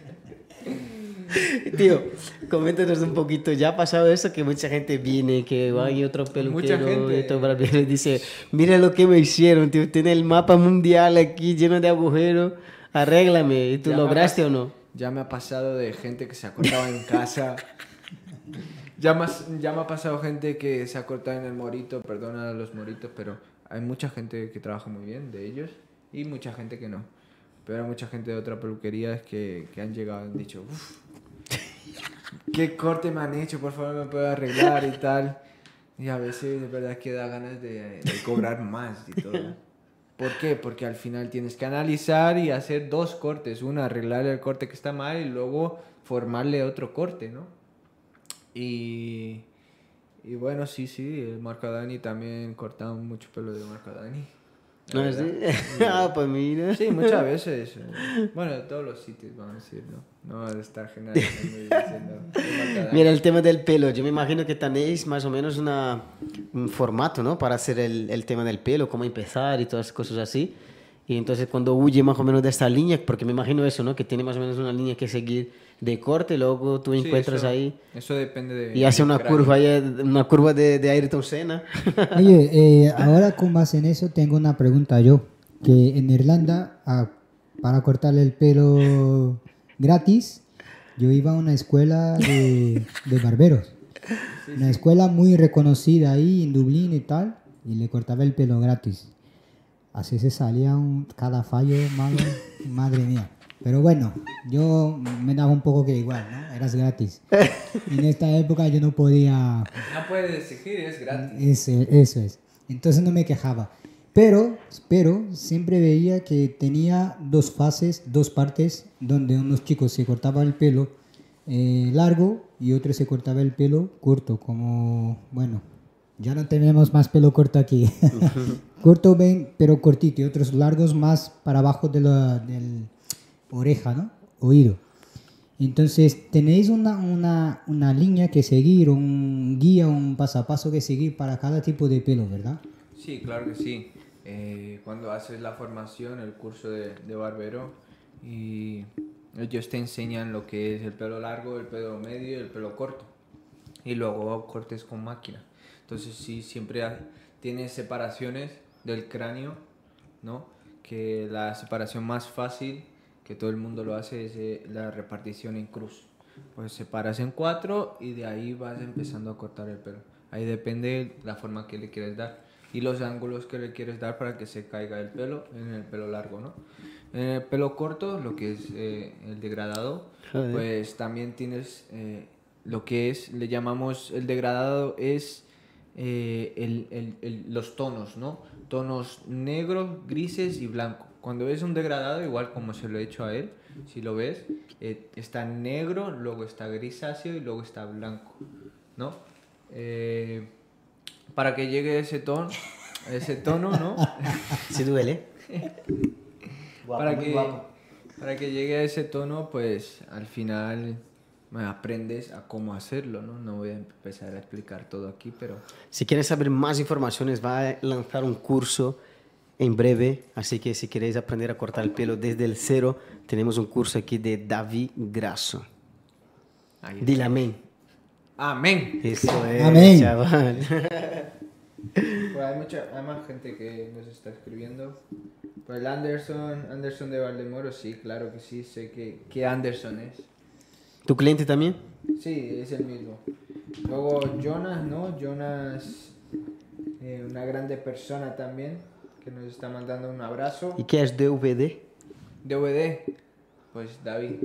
Tío, coméntanos un poquito. ¿Ya ha pasado eso que mucha gente viene, que va y otro peluquero y otro barbero y dice, mira lo que me hicieron, tío, tiene el mapa mundial aquí lleno de agujeros, arréglame. ¿Y tú Ya lograste o no? Ya me ha pasado de gente que se ha cortado en casa. Ya, más, ya me ha pasado gente que se ha cortado en el morito, perdona a los moritos, pero hay mucha gente que trabaja muy bien de ellos y mucha gente que no. Pero hay mucha gente de otra peluquería que, que han llegado y han dicho, uff, ¿qué corte me han hecho? Por favor, me puedo arreglar y tal. Y a veces de verdad que da ganas de, cobrar más y todo. ¿Por qué? Porque al final tienes que analizar y hacer dos cortes. Una, arreglar el corte que está mal y luego formarle otro corte, ¿no? Y, y bueno, sí, sí, el Marco Dani también cortaba mucho pelo de Marco Dani. ¿No sí? ah, pues mira. Sí, muchas veces. eh, Bueno, todos los sitios, vamos a decir, ¿no? No va a estar generalizando. Mira, el tema del pelo, yo me imagino que tenéis más o menos una, un formato, ¿no? Para hacer el, el tema del pelo, cómo empezar y todas esas cosas así. Y entonces cuando huye más o menos de esta línea, porque me imagino eso, ¿no? Que tiene más o menos una línea que seguir de corte, luego tú Sí, encuentras eso- ahí Eso depende de. y hace una cráneo. curva, una curva de, de Ayrton Senna. Oye, eh, ahora con base en eso tengo una pregunta yo. Que en Irlanda, ah, para cortarle el pelo gratis, yo iba a una escuela de, de barberos. Una escuela muy reconocida ahí en Dublín y tal, y le cortaba el pelo gratis. Así se salía un, cada fallo malo, madre mía. Pero bueno, yo me daba un poco que igual, ¿no? Eras gratis. En esta época yo no podía No puedes exigir, es gratis. ese, eso es. Entonces no me quejaba. Pero, pero siempre veía que tenía dos fases, dos partes, donde unos chicos se cortaban el pelo eh, largo y otros se cortaba el pelo corto, como, bueno, ya no tenemos más pelo corto aquí. corto ven, pero cortito, y otros largos más para abajo de la del oreja, ¿no? Oído. Entonces, tenéis una, una, una línea que seguir, un guía, un paso a que seguir para cada tipo de pelo, ¿verdad? Sí, claro que sí. Eh, cuando haces la formación, el curso de, de barbero, y ellos te enseñan lo que es el pelo largo, el pelo medio y el pelo corto. y luego cortes con máquina. Entonces sí, siempre hay- tienes separaciones del cráneo, ¿no? Que la separación más fácil, que todo el mundo lo hace, es eh, la repartición en cruz. Pues separas en cuatro y de ahí vas empezando a cortar el pelo. Ahí depende la forma que le quieres dar y los ángulos que le quieres dar para que se caiga el pelo en el pelo largo, ¿no? En el pelo corto, lo que es eh, el degradado, Joder. pues también tienes eh, lo que es, le llamamos el degradado es eh, el- el- el- los tonos, ¿no? Tonos negros, grises y blanco. Cuando ves un degradado, igual como se lo he hecho a él, si lo ves, eh, está negro, luego está grisáceo y luego está blanco, ¿no? Eh, para que llegue ese tono, ese tono, ¿no? Si duele. para, que, para que llegue a ese tono, pues al final aprendes a cómo hacerlo, ¿no? No voy a empezar a explicar todo aquí, pero Si quieres saber más informaciones, va a lanzar un curso en breve. Así que si queréis aprender a cortar el pelo desde el cero, tenemos un curso aquí de David Grasso. Dile amén. Amén. Eso es, Amén. chaval. Pues hay, mucha, hay más gente que nos está escribiendo. Pues el Anderson, Anderson de Valdemoro, sí, claro que sí, sé que, que Anderson es. ¿Tu cliente también? Sí, es el mismo. Luego Jonas, ¿no? Jonas, eh, una grande persona también, que nos está mandando un abrazo. ¿Y qué es DVD? DVD, pues David.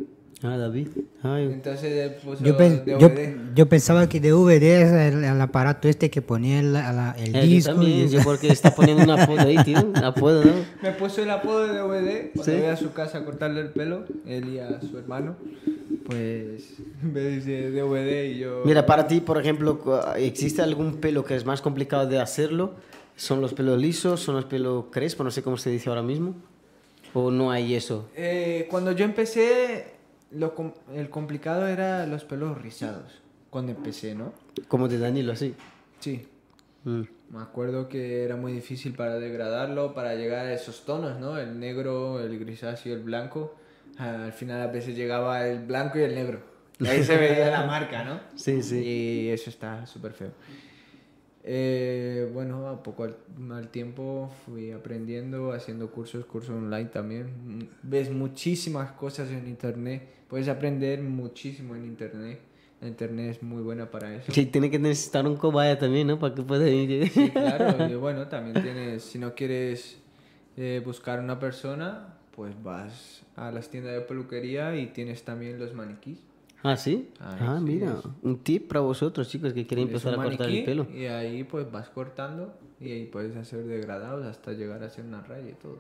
Ah, David. Ay, Entonces él puso Yo, pen- yo, yo pensaba que DVD es el, el aparato este que ponía el, la- el eh, yo disco. también, y- yo porque está poniendo un apodo ahí, tío. Un apodo, ¿no? Me puso el apodo de DVD cuando Sí. voy a su casa a cortarle el pelo, él y a su hermano. Pues me dice DVD y yo. Mira, para ti, por ejemplo, ¿existe algún pelo que es más complicado de hacerlo? ¿Son los pelos lisos? ¿Son los pelos crespos? No sé cómo se dice ahora mismo. ¿O no hay eso? Eh, cuando yo empecé, lo com- el complicado era los pelos rizados. Cuando empecé, ¿no? Como de Danilo, así. Sí. Mm. Me acuerdo que era muy difícil para degradarlo, para llegar a esos tonos, ¿no? El negro, el grisáceo, el blanco. Al final a veces llegaba el blanco y el negro. Y ahí se veía la marca, ¿no? Sí, sí. Y eso está súper feo. Eh, bueno, a poco al, al tiempo fui aprendiendo, haciendo cursos, cursos online también. Ves muchísimas cosas en internet. Puedes aprender muchísimo en internet. La internet es muy buena para eso. Sí, tiene que necesitar un cobaya también, ¿no? Para que pueda ir. Sí, claro. Y bueno, también tienes, si no quieres eh, buscar una persona, pues vas a las tiendas de peluquería y tienes también los maniquís. Ah, ¿sí? Ay, ah, sí, mira. es- Un tip para vosotros, chicos, que quieren empezar a cortar el pelo. Y ahí pues vas cortando y ahí puedes hacer degradados hasta llegar a hacer una raya y todo.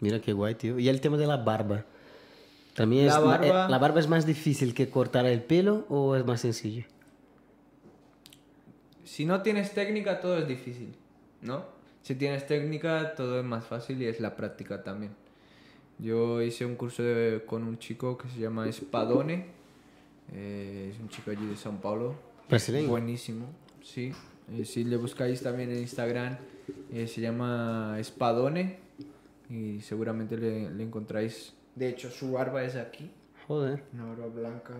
Mira qué guay, tío. Y el tema de la barba. También La es eh, barba- ¿La barba es más difícil que cortar el pelo o es más sencillo? Si no tienes técnica, todo es difícil, ¿no? Si tienes técnica, todo es más fácil y es la práctica también. Yo hice un curso de- con un chico que se llama Espadone, eh, es un chico allí de São Paulo. Brasileño. Buenísimo, sí. Eh, si le buscáis también en Instagram, eh, se llama Espadone y seguramente le, le encontráis. De hecho, su barba es aquí, Joder. una barba blanca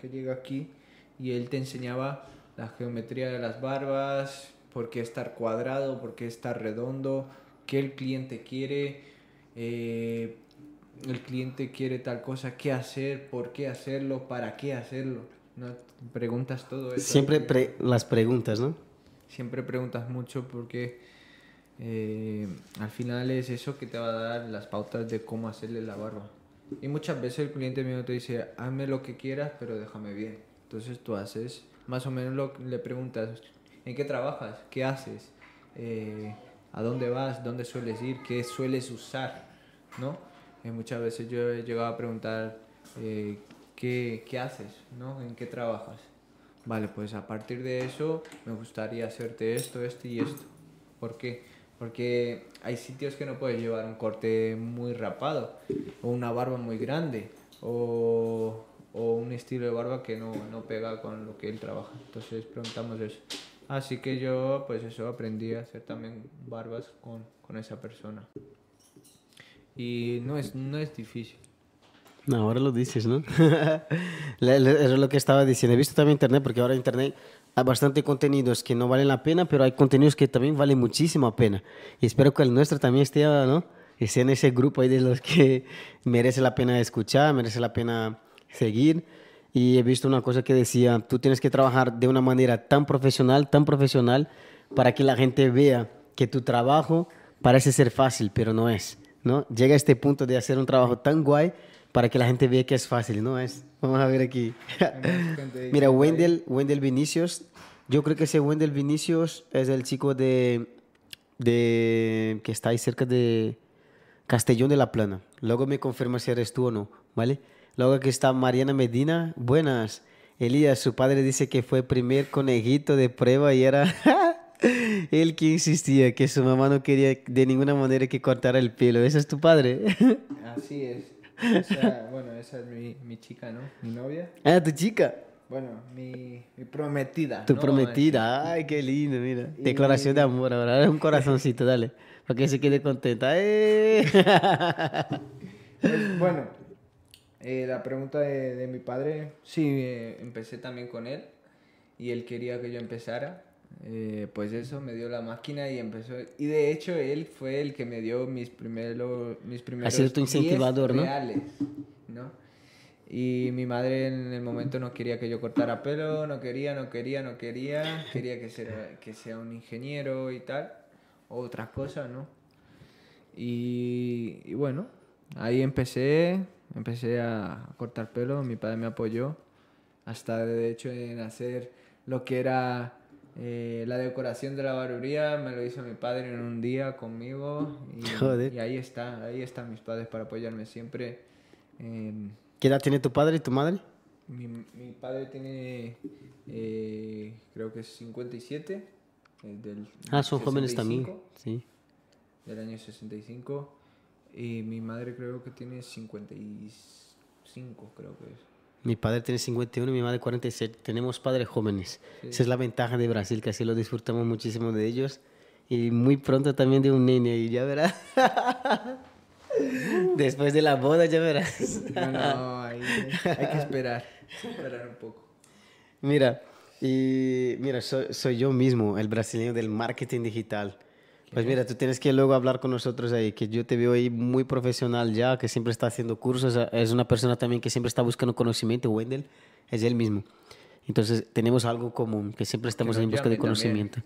que llega aquí y él te enseñaba la geometría de las barbas, por qué estar cuadrado, por qué estar redondo, qué el cliente quiere, eh, el cliente quiere tal cosa, qué hacer, por qué hacerlo, para qué hacerlo. ¿no? Preguntas todo eso. Siempre pre- las preguntas, ¿no? Siempre preguntas mucho porque eh, al final es eso que te va a dar las pautas de cómo hacerle la barba. Y muchas veces el cliente mío te dice, hazme lo que quieras, pero déjame bien. Entonces tú haces, más o menos lo, le preguntas, ¿en qué trabajas? ¿Qué haces? Eh, ¿A dónde vas? ¿Dónde sueles ir? ¿Qué sueles usar? ¿No? Eh, muchas veces yo he llegado a preguntar, eh, ¿qué, ¿qué haces? ¿No? ¿En qué trabajas? Vale, pues a partir de eso me gustaría hacerte esto, esto y esto. ¿Por qué? Porque hay sitios que no puedes llevar un corte muy rapado, o una barba muy grande, o, o un estilo de barba que no, no pega con lo que él trabaja. Entonces preguntamos eso. Así que yo, pues eso, aprendí a hacer también barbas con, con esa persona. Y no es, no es difícil. Ahora lo dices, ¿no? Eso es lo que estaba diciendo. He visto también internet, porque ahora internet hay bastante contenidos que no valen la pena, pero hay contenidos que también valen muchísimo pena. Y espero que el nuestro también esté, ¿no? Esté en ese grupo ahí de los que merece la pena escuchar, merece la pena seguir. Y he visto una cosa que decía, tú tienes que trabajar de una manera tan profesional, tan profesional, para que la gente vea que tu trabajo parece ser fácil, pero no es, ¿no? Llega a este punto de hacer un trabajo tan guay para que la gente vea que es fácil, ¿no es? Vamos a ver aquí. Mira, Wendell, Wendell Vinicius, yo creo que ese Wendell Vinicius es el chico de, de que está ahí cerca de Castellón de la Plana. Luego me confirma si eres tú o no, ¿vale? Luego aquí está Mariana Medina, buenas. Elías, su padre dice que fue primer conejito de prueba y era él que insistía que su mamá no quería de ninguna manera que cortara el pelo. ¿Ese es tu padre? Así es. Esa- bueno, esa es mi, mi chica, ¿no? Mi novia. ah, tu chica. Bueno, mi, mi prometida. Tu ¿no? prometida, ay, qué lindo, mira. Y- Declaración de amor ahora, un corazoncito, dale, para que se quede contenta. ¡Eh! Pues, bueno, eh, la pregunta de, de mi padre, sí, eh, empecé también con él y él quería que yo empezara. Eh, pues eso, me dio la máquina y empezó. Y de hecho, él fue el que me dio mis, primero, mis primeros. sido tu 10 incentivador, ¿no? reales, ¿no? Y mi madre en el momento no quería que yo cortara pelo, no quería, no quería, no quería. Quería que sea, que sea un ingeniero y tal, o otras cosas, ¿no? Y, y bueno, ahí empecé, empecé a cortar pelo, mi padre me apoyó, hasta de hecho en hacer lo que era eh, la decoración de la barbería, me lo hizo mi padre en un día conmigo. Y, Joder. y ahí está, ahí están mis padres para apoyarme siempre. en- ¿Qué edad tiene tu padre y tu madre? mi, mi padre tiene, eh, creo que es 57. eh, del Ah, son jóvenes también. 65, Sí. Del año 65. Y mi madre creo que tiene 55, creo que es. Mi padre tiene 51 y mi madre 47. Tenemos padres jóvenes. Esa es la ventaja de Brasil, que así lo disfrutamos muchísimo de ellos. Y muy pronto también de un nene ahí, ya verás. Después de la boda, ya verás. Bueno, ahí hay que esperar. Esperar un poco. Mira, y mira, soy, soy yo mismo, el brasileño del marketing digital. Pues mira, tú tienes que luego hablar con nosotros ahí, que yo te veo ahí muy profesional ya, que siempre está haciendo cursos, es una persona también que siempre está buscando conocimiento, Wendell, es él mismo. Entonces tenemos algo común, que siempre estamos nos en busca de llame también. conocimiento.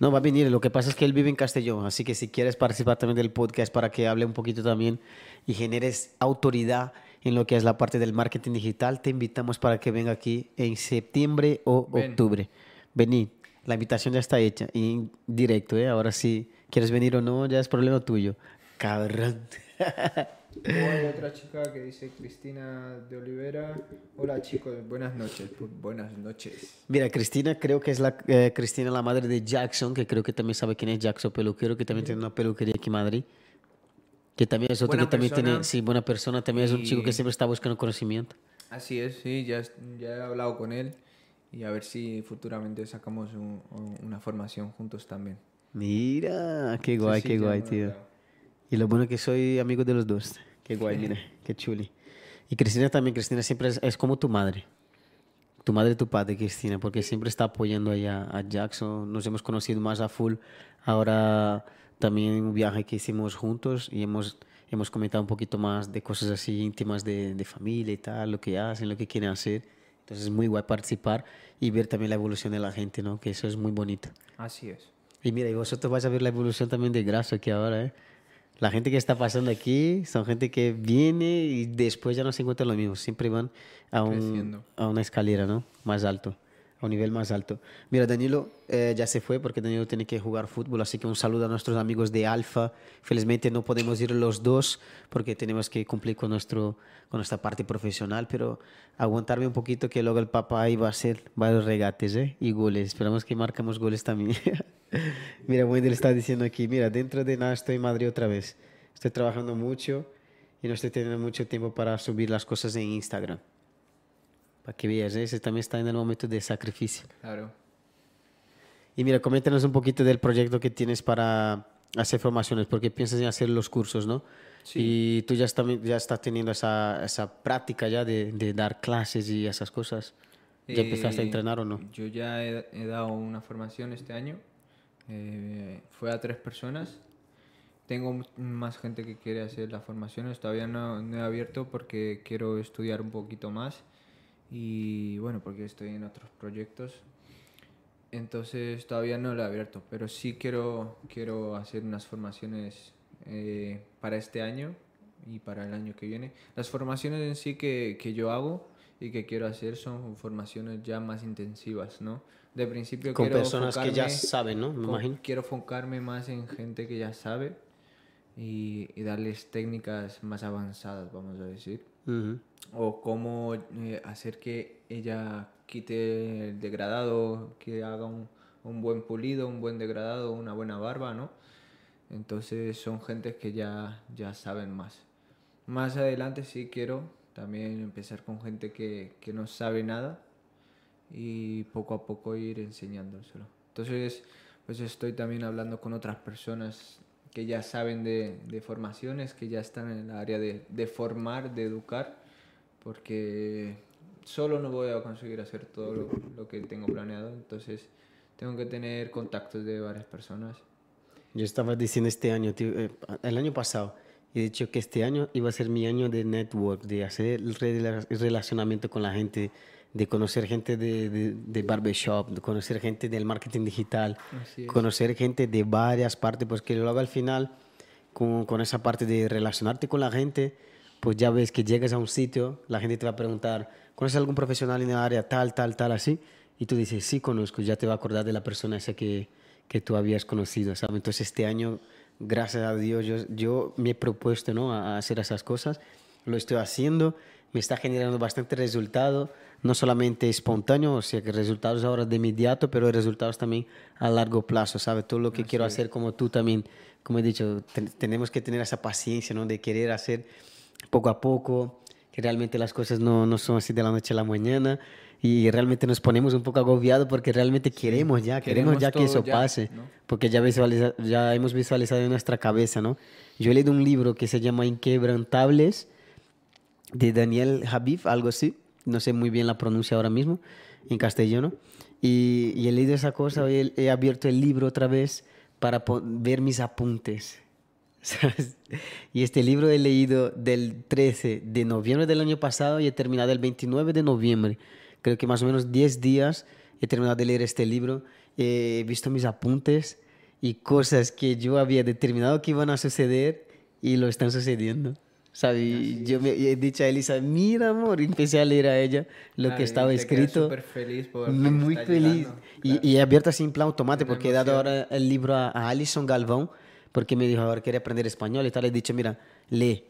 No, va a venir, lo que pasa es que él vive en Castellón, así que si quieres participar también del podcast para que hable un poquito también y generes autoridad en lo que es la parte del marketing digital, te invitamos para que venga aquí en septiembre o Ven. octubre. Vení, la invitación ya está hecha en directo, ¿eh? Ahora sí, quieres venir o no, ya es problema tuyo. Cabrón. Hay otra chica que dice Cristina de Olivera. Hola chicos, buenas noches. Buenas noches. Mira, Cristina, creo que es la eh, Cristina, la madre de Jackson, que creo que también sabe quién es Jackson Peluquero, que también tiene una peluquería aquí en Madrid. Que también es otro Buena que también persona. tiene, sí, buena persona, también es un Y- chico que siempre está buscando conocimiento. Así es, sí, ya, ya he hablado con él y a ver si futuramente sacamos un- un- una formación juntos también. Mira, qué guay, Sí, sí, qué guay, tío. Y lo bueno que soy amigo de los dos. Qué guay, mira, qué chuli. Y Cristina también, Cristina siempre es, es como tu madre. Tu madre y tu padre, Cristina, porque siempre está apoyando allá a Jackson. Nos hemos conocido más a full. Ahora también un viaje que hicimos juntos y hemos, hemos comentado un poquito más de cosas así íntimas de, de familia y tal, lo que hacen, lo que quieren hacer. Entonces es muy guay participar y ver también la evolución de la gente, ¿no? Que eso es muy bonito. Así es. Y mira, y vosotros vais a ver la evolución también de Graso aquí ahora, ¿eh? La gente que está pasando aquí son gente que viene y después ya no se encuentra lo mismo. Siempre van a, un, a una escalera, ¿no? Más alto, a un nivel más alto. Mira, Danilo eh, ya se fue porque Danilo tiene que jugar fútbol, así que un saludo a nuestros amigos de Alfa. Felizmente no podemos ir los dos porque tenemos que cumplir con, nuestro, con nuestra parte profesional, pero aguantarme un poquito que luego el papá ahí va a hacer varios regates ¿eh? y goles. Esperamos que marcamos goles también. mira, Wendell está diciendo aquí, mira, dentro de nada estoy en Madrid otra vez. Estoy trabajando mucho y no estoy teniendo mucho tiempo para subir las cosas en Instagram. Para que veas, ¿eh? ese también está en el momento de sacrificio. Claro. Y mira, coméntanos un poquito del proyecto que tienes para hacer formaciones? Porque piensas en hacer los cursos, ¿no? Y tú ya, está, ya estás teniendo esa, esa práctica ya de, de, dar clases y esas cosas. ¿Ya empezaste a entrenar o no? Yo ya he, he dado una formación este año. Eh, fue a tres personas. Tengo más gente que quiere hacer las formaciones. Todavía no, no he abierto porque quiero estudiar un poquito más. Y bueno, porque estoy en otros proyectos entonces todavía no lo he abierto, pero sí quiero, quiero hacer unas formaciones eh, para este año y para el año que viene. Las formaciones en sí que, que, yo hago y que quiero hacer son formaciones ya más intensivas, ¿no? De principio Con personas que ya saben, ¿no? Me imagino. Quiero enfocarme más en gente que ya sabe y, y darles técnicas más avanzadas, vamos a decir. O cómo eh, hacer que ella quite el degradado, que haga un, un, buen pulido, un buen degradado, una buena barba, ¿no? Entonces son gentes que ya, ya saben más. Más adelante sí quiero también empezar con gente que, que no sabe nada y poco a poco ir enseñándoselo. Entonces, pues estoy también hablando con otras personas que ya saben de, de formaciones, que ya están en el área de, de formar, de educar, porque solo no voy a conseguir hacer todo lo, lo, que tengo planeado, entonces tengo que tener contactos de varias personas. Yo estaba diciendo este año, tío, eh, el año pasado, he dicho que este año iba a ser mi año de network, de hacer el relacionamiento con la gente, de conocer gente de, de, de barbershop, de conocer gente del marketing digital, conocer gente de varias partes, pues que luego al final, con, con esa parte de relacionarte con la gente, pues ya ves que llegas a un sitio, la gente te va a preguntar, ¿conoces algún profesional en el área tal, tal, tal, así? Y tú dices, sí, conozco, ya te va a acordar de la persona esa que, que tú habías conocido, ¿sabes? Entonces este año, gracias a Dios, yo, yo me he propuesto, ¿no? A hacer esas cosas, lo estoy haciendo, me está generando bastante resultado, no solamente espontáneo, o sea, que resultados ahora de inmediato, pero resultados también a largo plazo, ¿sabes? Todo lo que Así quiero hacer, como tú también, como he dicho, tenemos que tener esa paciencia, ¿no? De querer hacer poco a poco, que realmente las cosas no, no son así de la noche a la mañana y realmente nos ponemos un poco agobiados porque realmente queremos ya, queremos, queremos ya que eso ya, pase, ¿no? porque ya, visualiza, ya hemos visualizado en nuestra cabeza, ¿no? Yo he leído un libro que se llama Inquebrantables de Daniel Habib, algo así, no sé muy bien la pronuncia ahora mismo en castellano, y, y he leído esa cosa, he, he abierto el libro otra vez para ver mis apuntes ¿sabes? Y este libro he leído del 13 de noviembre del año pasado y he terminado el 29 de noviembre. Creo que más o menos 10 días he terminado de leer este libro. He visto mis apuntes y cosas que yo había determinado que iban a suceder y lo están sucediendo. ¿sabes? Yo me he dicho a Elisa, mira amor, y empecé a leer a ella lo que estaba escrito. súper feliz por Muy feliz. Claro. Y, y, he abierto así en plan automático porque he dado ahora el libro a, a Alison Galvão porque me dijo, ahora quiere aprender español y tal. Le he dicho, mira, lee,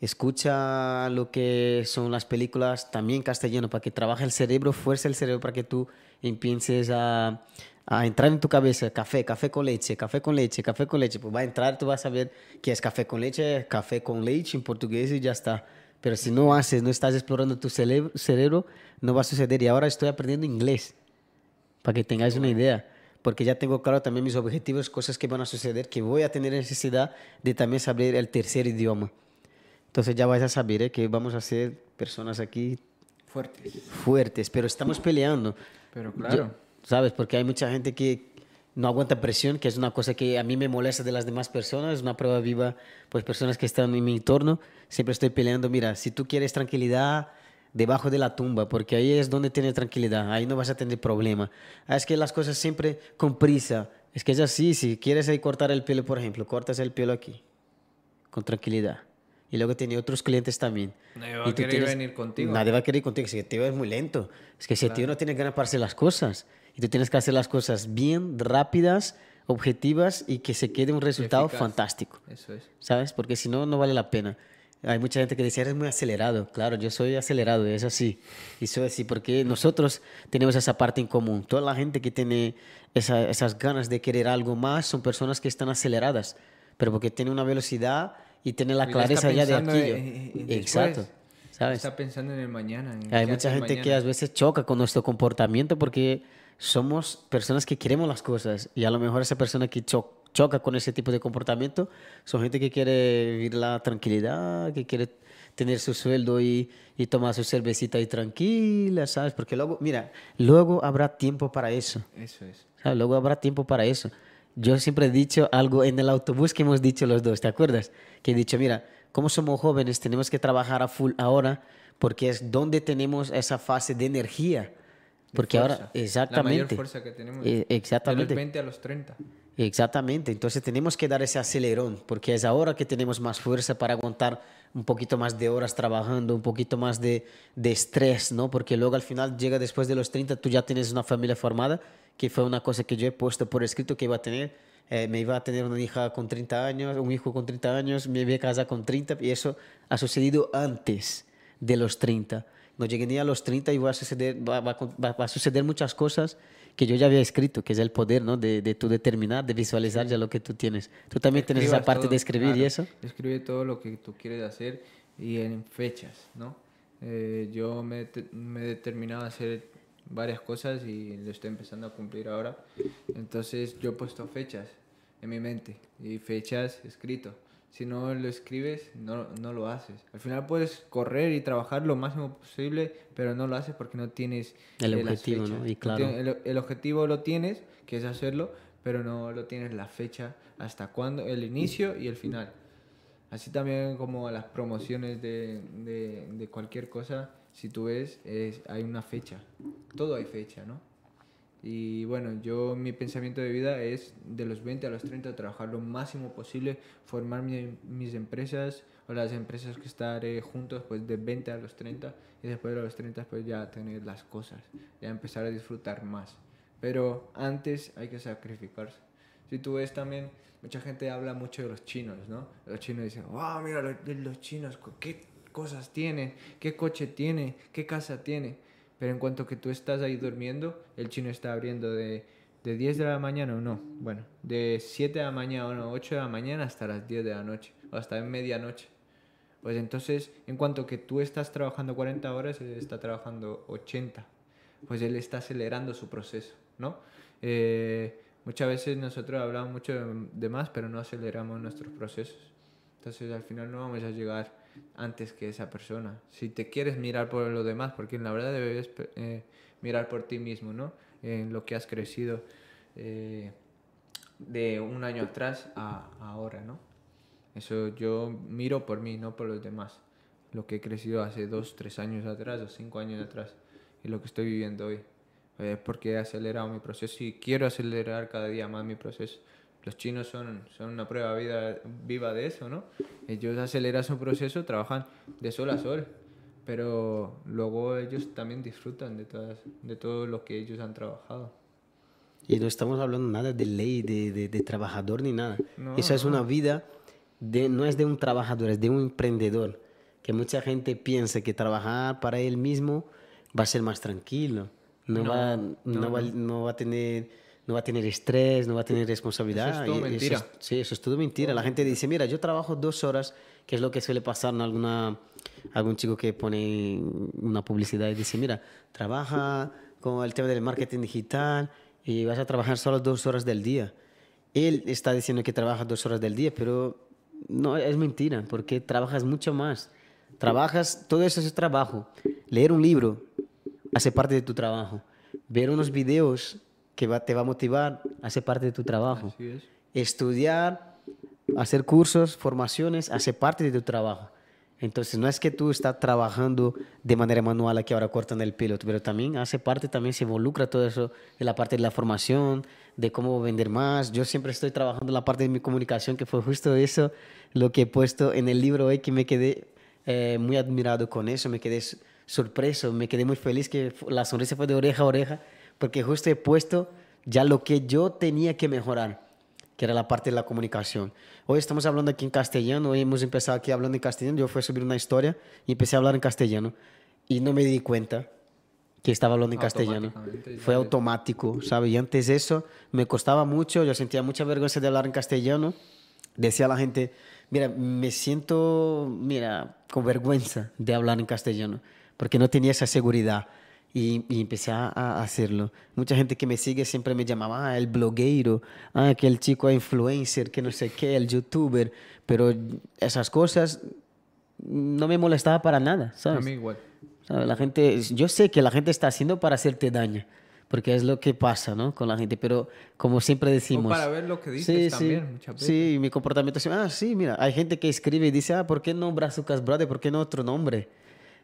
escucha lo que son las películas también castellano para que trabaje el cerebro, fuerce el cerebro para que tú empieces a, a entrar en tu cabeza, café, café con leche, café con leche, café con leche. Pues va a entrar, tú vas a saber qué es café con leche, café con leche en portugués y ya está. Pero si no haces, no estás explorando tu cerebro, cerebro no va a suceder. Y ahora estoy aprendiendo inglés, para que tengáis una idea porque ya tengo claro también mis objetivos, cosas que van a suceder, que voy a tener necesidad de también saber el tercer idioma. Entonces ya vais a saber ¿eh? que vamos a ser personas aquí fuertes. Fuertes, pero estamos peleando. Pero claro. Yo, ¿Sabes? Porque hay mucha gente que no aguanta presión, que es una cosa que a mí me molesta de las demás personas, es una prueba viva, pues personas que están en mi entorno, siempre estoy peleando, mira, si tú quieres tranquilidad, debajo de la tumba, porque ahí es donde tienes tranquilidad, ahí no vas a tener problema. Ah, es que las cosas siempre con prisa, es que es así, si quieres ahí cortar el pelo, por ejemplo, cortas el pelo aquí, con tranquilidad. Y luego tiene otros clientes también. Nadie va a querer tienes, venir contigo. Nadie va a querer ir contigo. Si el tío es muy lento. Es que si el tío no tiene ganas para hacer las cosas. Y tú tienes que hacer las cosas bien, rápidas, objetivas y que se quede un resultado Eficaz. fantástico. Eso es. ¿Sabes? Porque si no, no vale la pena. Hay mucha gente que dice, eres muy acelerado. Claro, yo soy acelerado, es así. Y soy así porque nosotros tenemos esa parte en común. Toda la gente que tiene esa, esas ganas de querer algo más son personas que están aceleradas, pero porque tienen una velocidad y tienen la clareza ya de en Exacto. ¿sabes? Está pensando en el mañana. En Hay mucha gente mañana. que a veces choca con nuestro comportamiento porque somos personas que queremos las cosas y a lo mejor esa persona que cho choca con ese tipo de comportamiento son gente que quiere vivir la tranquilidad, que quiere tener su sueldo y, y tomar su cervecita ahí tranquila, ¿sabes? Porque luego, mira, luego habrá tiempo para eso. Eso es. ¿sabes? Luego habrá tiempo para eso. Yo siempre he dicho algo en el autobús que hemos dicho los dos, ¿te acuerdas? Que he dicho, mira, como somos jóvenes tenemos que trabajar a full ahora porque es donde tenemos esa fase de energía. Porque Fuerza. ahora, exactamente. La mayor fuerza que tenemos. Eh, exactamente. De los 20 a los 30. Exactamente, entonces tenemos que dar ese acelerón, porque es ahora que tenemos más fuerza para aguantar un poquito más de horas trabajando, un poquito más de, de estrés, ¿no? Porque luego al final llega después de los 30, tú ya tienes una familia formada, que fue una cosa que yo he puesto por escrito que iba a tener. Eh, me iba a tener una hija con 30 años, un hijo con 30 años, me iba a casar con 30, y eso ha sucedido antes de los 30. No llegué ni a los 30 y va a suceder, muchas cosas que yo ya había escrito, que es el poder, ¿no? De, de tú determinar, de visualizar ya lo que tú tienes. Tú también tienes esa Escribas parte todo, de escribir y claro. eso. Escribe todo lo que tú quieres hacer y en fechas, ¿no? Eh, yo me, me he determinado a hacer varias cosas y lo estoy empezando a cumplir ahora. Entonces yo he puesto fechas en mi mente y fechas escrito. Si no lo escribes, no, no lo haces. Al final puedes correr y trabajar lo máximo posible, pero no lo haces porque no tienes El eh, las objetivo, ¿no? Y claro. el objetivo lo tienes, que es hacerlo, pero no lo tienes la fecha hasta cuándo, el inicio y el final. Así también como las promociones de, de, de cualquier cosa, si tú ves, es, hay una fecha. Todo hay fecha, ¿no? Y bueno, yo mi pensamiento de vida es de los 20 a los 30 trabajar lo máximo posible, formar mi- mis empresas o las empresas que estaré juntos pues de 20 a los 30 y después de los 30 pues ya tener las cosas, ya empezar a disfrutar más. Pero antes hay que sacrificarse. Si tú ves también, mucha gente habla mucho de los chinos, ¿no? Los chinos dicen, wow, mira los, los chinos, qué cosas tienen, qué coche tiene, qué casa tiene. Pero en cuanto que tú estás ahí durmiendo, el chino está abriendo de, de 10 de la mañana o no, bueno, de 7 de la mañana o no, 8 de la mañana hasta las 10 de la noche, o hasta medianoche. Pues entonces, en cuanto que tú estás trabajando 40 horas, él está trabajando 80. Pues él está acelerando su proceso, ¿no? Eh, muchas veces nosotros hablamos mucho de más, pero no aceleramos nuestros procesos. Entonces al final no vamos a llegar antes que esa persona. Si te quieres mirar por los demás, porque la verdad debes eh, mirar por ti mismo, ¿no? En lo que has crecido eh, de un año atrás a ahora, ¿no? Eso yo miro por mí, no por los demás. Lo que he crecido hace dos, tres años atrás o cinco años atrás y lo que estoy viviendo hoy. Es porque he acelerado mi proceso y quiero acelerar cada día más mi proceso. Los chinos son, son una prueba vida, viva de eso, ¿no? Ellos aceleran su proceso, trabajan de sol a sol, pero luego ellos también disfrutan de, todas, de todo lo que ellos han trabajado. Y no estamos hablando nada de ley, de, de, de trabajador ni nada. No, Esa es una vida, de, no es de un trabajador, es de un emprendedor. Que mucha gente piensa que trabajar para él mismo va a ser más tranquilo. No, No, va, no, no, va, no va a tener no va a tener estrés, no va a tener responsabilidad. Eso es todo mentira. es- sí, eso es todo mentira. La gente dice, mira, yo trabajo dos horas, que es lo que suele pasar en alguna, algún chico que pone una publicidad y dice, mira, trabaja con el tema del marketing digital y vas a trabajar solo dos horas del día. Él está diciendo que trabaja dos horas del día, pero no, es mentira, porque trabajas mucho más. Trabajas, todo eso es trabajo. Leer un libro hace parte de tu trabajo. Ver unos videos que va- te va a motivar hace parte de tu trabajo. Así es. Estudiar, hacer cursos, formaciones, hace parte de tu trabajo. Entonces, no es que tú estás trabajando de manera manual aquí ahora cortando el pelo, pero también hace parte, también se involucra todo eso de la parte de la formación, de cómo vender más. Yo siempre estoy trabajando en la parte de mi comunicación, que fue justo eso lo que he puesto en el libro hoy, que me quedé eh, muy admirado con eso, me quedé sorpreso, me quedé muy feliz que la sonrisa fue de oreja a oreja, porque justo he puesto ya lo que yo tenía que mejorar que era la parte de la comunicación. Hoy estamos hablando aquí en castellano, hoy hemos empezado aquí hablando en castellano, yo fui a subir una historia y empecé a hablar en castellano y no me di cuenta que estaba hablando en castellano. Fue automático, ¿sabes? Y antes de eso me costaba mucho, yo sentía mucha vergüenza de hablar en castellano. Decía a la gente, mira, me siento, mira, con vergüenza de hablar en castellano, porque no tenía esa seguridad. Y, y empecé a, a hacerlo. Mucha gente que me sigue siempre me llamaba ah, el blogueiro, ah, que el chico influencer, que no sé qué, el youtuber, pero esas cosas no me molestaba para nada, A ¿sabes? mí igual. ¿Sabes? La gente, yo sé que la gente está haciendo para hacerte daño, porque es lo que pasa, ¿no? Con la gente, pero como siempre decimos... para ver lo que dices también, muchas veces. Sí, mi comportamiento es, ah, sí, mira, hay gente que escribe y dice, ah, ¿por qué no Brazucas Brother? ¿Por qué no otro nombre?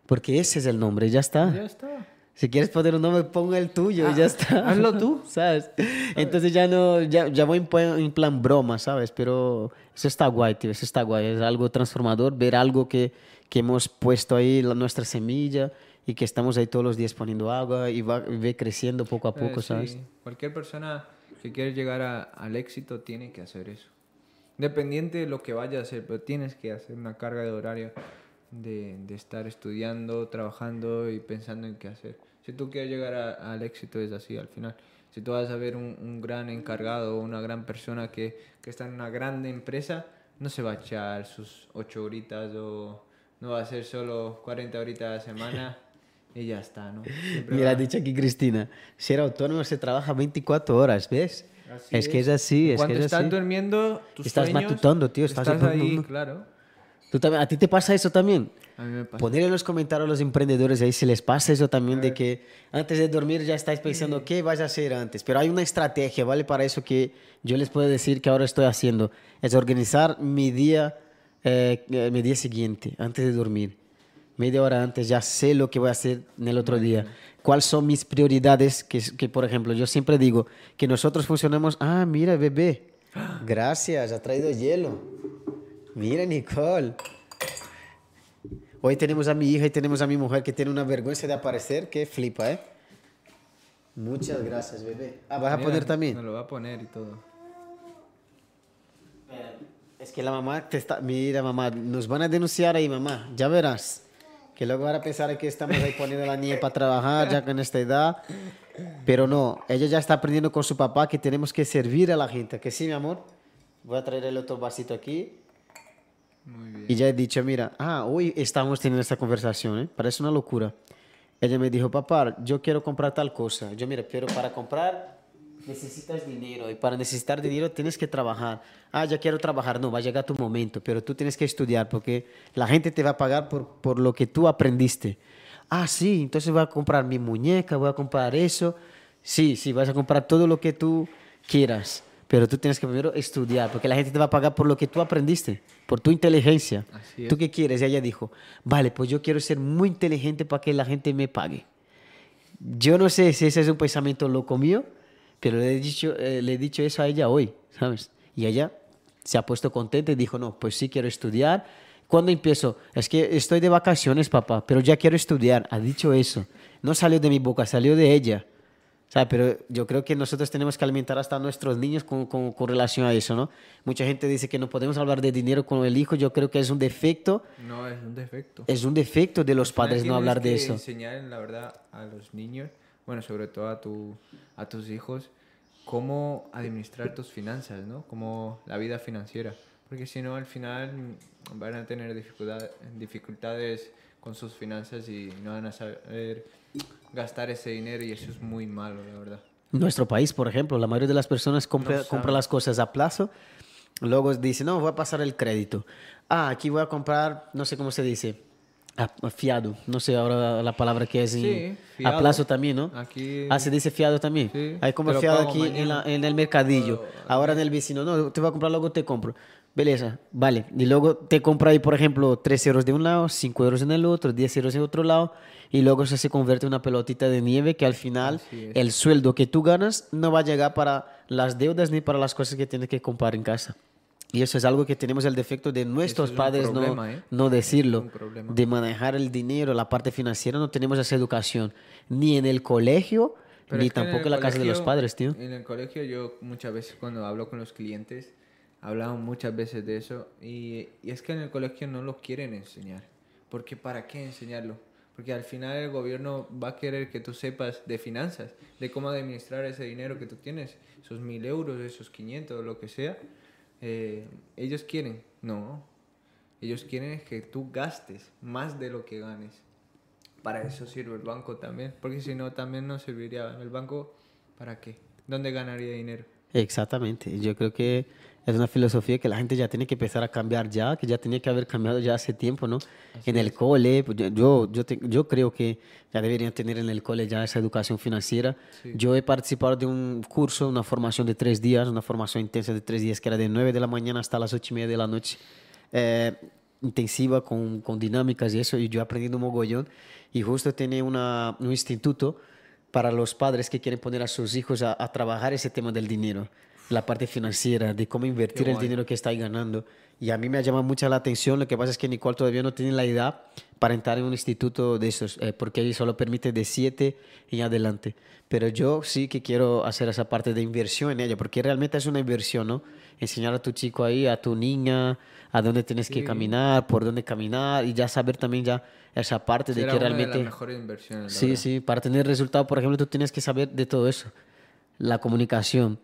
Porque ese es el nombre, ya está. Ya está. Si quieres poner un nombre, ponga el tuyo y ya está. hazlo tú. ¿Sabes? Entonces ya no, ya, ya voy en, plan- en plan broma, ¿sabes? Pero eso está guay, tío, eso está guay. Es algo transformador ver algo que, que hemos puesto ahí, la, nuestra semilla, y que estamos ahí todos los días poniendo agua y va, ve creciendo poco a poco, Eh, ¿sabes? sí, Cualquier persona que quiere llegar a- al éxito tiene que hacer eso. Independiente de lo que vaya a hacer, pero tienes que hacer una carga de horario de, de estar estudiando, trabajando y pensando en qué hacer. Si tú quieres llegar a- al éxito es así al final. Si tú vas a ver un, un gran encargado o una gran persona que, que está en una grande empresa, no se va a echar sus ocho horitas o no va a hacer solo 40 horitas a la semana y ya está, ¿no? Siempre Mira, ha dicho aquí Cristina, ser autónomo se trabaja 24 horas, ¿ves? Así es, que es así, es que Cuando es estás así. durmiendo, tus Estás sueños, matutando, tío, estás Estás ahí, claro. ¿Tú también, ¿A ti te pasa eso también? A mí me pasa. Poner en los comentarios a los emprendedores ahí si les pasa eso también de que antes de dormir ya estáis pensando qué vas a hacer antes. Pero hay una estrategia, ¿vale? Para eso que yo les puedo decir que ahora estoy haciendo. Es organizar mi día, eh, eh, mi día siguiente, antes de dormir. Media hora antes ya sé lo que voy a hacer en el otro día. ¿Cuáles son mis prioridades? Que, que, por ejemplo, yo siempre digo que nosotros funcionamos... Ah, mira, bebé. Gracias, ha traído hielo. Mira, Nicole. Hoy tenemos a mi hija y tenemos a mi mujer que tiene una vergüenza de aparecer que flipa, ¿eh? Muchas gracias, bebé. Ah, ¿vas a poner también? Me lo va a poner y todo. Es que la mamá te está... Mira, mamá, nos van a denunciar ahí, mamá. Ya verás. Que luego van a pensar que estamos ahí poniendo a la niña para trabajar ya con esta edad. Pero no, ella ya está aprendiendo con su papá que tenemos que servir a la gente. Que sí, mi amor. Voy a traer el otro vasito aquí. Muy bien. Y ya he dicho, mira, ah, hoy estamos teniendo esta conversación, ¿eh? Parece una locura. Ella me dijo, papá, yo quiero comprar tal cosa. Yo, mira, pero para comprar necesitas dinero y para necesitar dinero tienes que trabajar. Ah, ya quiero trabajar. No, va a llegar tu momento, pero tú tienes que estudiar porque la gente te va a pagar por, por lo que tú aprendiste. Ah, sí, entonces voy a comprar mi muñeca, voy a comprar eso. Sí, sí, vas a comprar todo lo que tú quieras, pero tú tienes que primero estudiar porque la gente te va a pagar por lo que tú aprendiste, por tu inteligencia. ¿Tú qué quieres? Y ella dijo, vale, pues yo quiero ser muy inteligente para que la gente me pague. Yo no sé si ese es un pensamiento loco mío, pero le he dicho, eh, le he dicho eso a ella hoy, ¿sabes? Y ella se ha puesto contenta y dijo, no, pues sí quiero estudiar. ¿Cuándo empiezo? Es que estoy de vacaciones, papá, pero ya quiero estudiar. Ha dicho eso. No salió de mi boca, salió de ella. ¿Sabe? Pero yo creo que nosotros tenemos que alimentar hasta a nuestros niños con, con, con relación a eso, ¿no? Mucha gente dice que no podemos hablar de dinero con el hijo. Yo creo que es un defecto. No, es un defecto. Es un defecto de los padres no hablar de que eso. enseñar, la verdad, a los niños, bueno, sobre todo a, tu, a tus hijos, cómo administrar tus finanzas, ¿no? Como la vida financiera. Porque si no, al final van a tener dificultad- dificultades con sus finanzas y no van a saber gastar ese dinero y eso es muy malo, la verdad. Nuestro país, por ejemplo, la mayoría de las personas compra, No compra las cosas a plazo, luego dice, no, voy a pasar el crédito. Ah, aquí voy a comprar, no sé cómo se dice, fiado, no sé ahora la palabra que es en- Sí, a fiado. plazo también, ¿no? Aquí- Ah, se dice fiado también. Sí, Hay como te lo fiado aquí en, la- mañana. en el mercadillo, ahora en el vecino, no, te voy a comprar, luego te compro. Beleza, vale. Y luego te compra ahí, por ejemplo, 3 euros de un lado, 5 euros en el otro, 10 euros en otro lado, y luego eso se convierte en una pelotita de nieve que al final el sueldo que tú ganas no va a llegar para las deudas ni para las cosas que tienes que comprar en casa. Y eso es algo que tenemos el defecto de nuestros es padres problema, no, ¿eh? no decirlo, de manejar el dinero, la parte financiera, no tenemos esa educación, ni en el colegio, Pero ni tampoco en la casa de los colegio- padres, tío. En el colegio yo muchas veces cuando hablo con los clientes, hablamos muchas veces de eso y, y es que en el colegio no lo quieren enseñar. Porque ¿para qué enseñarlo? Porque al final el gobierno va a querer que tú sepas de finanzas, de cómo administrar ese dinero que tú tienes, esos mil euros, esos 500, lo que sea. Eh, ellos quieren, no. Ellos quieren que tú gastes más de lo que ganes. para eso sirve el banco también. Porque si no, también no serviría. ¿El banco para qué? ¿Dónde ganaría dinero? Exactamente. Yo creo que es una filosofía que la gente ya tiene que empezar a cambiar ya, que ya tenía que haber cambiado ya hace tiempo, ¿no? en el cole, pues, yo, yo, te- yo creo que ya deberían tener en el cole ya esa educación financiera. Yo he participado de un curso, una formación de tres días, una formación intensa de tres días, que era de 9 de la mañana hasta las ocho y media de la noche. Eh, intensiva con, con dinámicas y eso, y yo he aprendido un mogollón. Y justo tiene una, un instituto para los padres que quieren poner a sus hijos a, a trabajar ese tema del dinero, la parte financiera, de cómo invertir el dinero que estáis ganando. Y a mí me ha llamado mucho la atención, lo que pasa es que Nicole todavía no tiene la edad para entrar en un instituto de esos, eh, porque ahí solo permite de 7 en adelante. Pero yo sí que quiero hacer esa parte de inversión en ella, porque realmente es una inversión, ¿no? Enseñar a tu chico ahí, a tu niña, a dónde tienes que caminar, por dónde caminar, y ya saber también ya esa parte de que una realmente... de las mejores inversiones. la Sí, verdad. sí, para tener resultado, por ejemplo, tú tienes que saber de todo eso. La comunicación,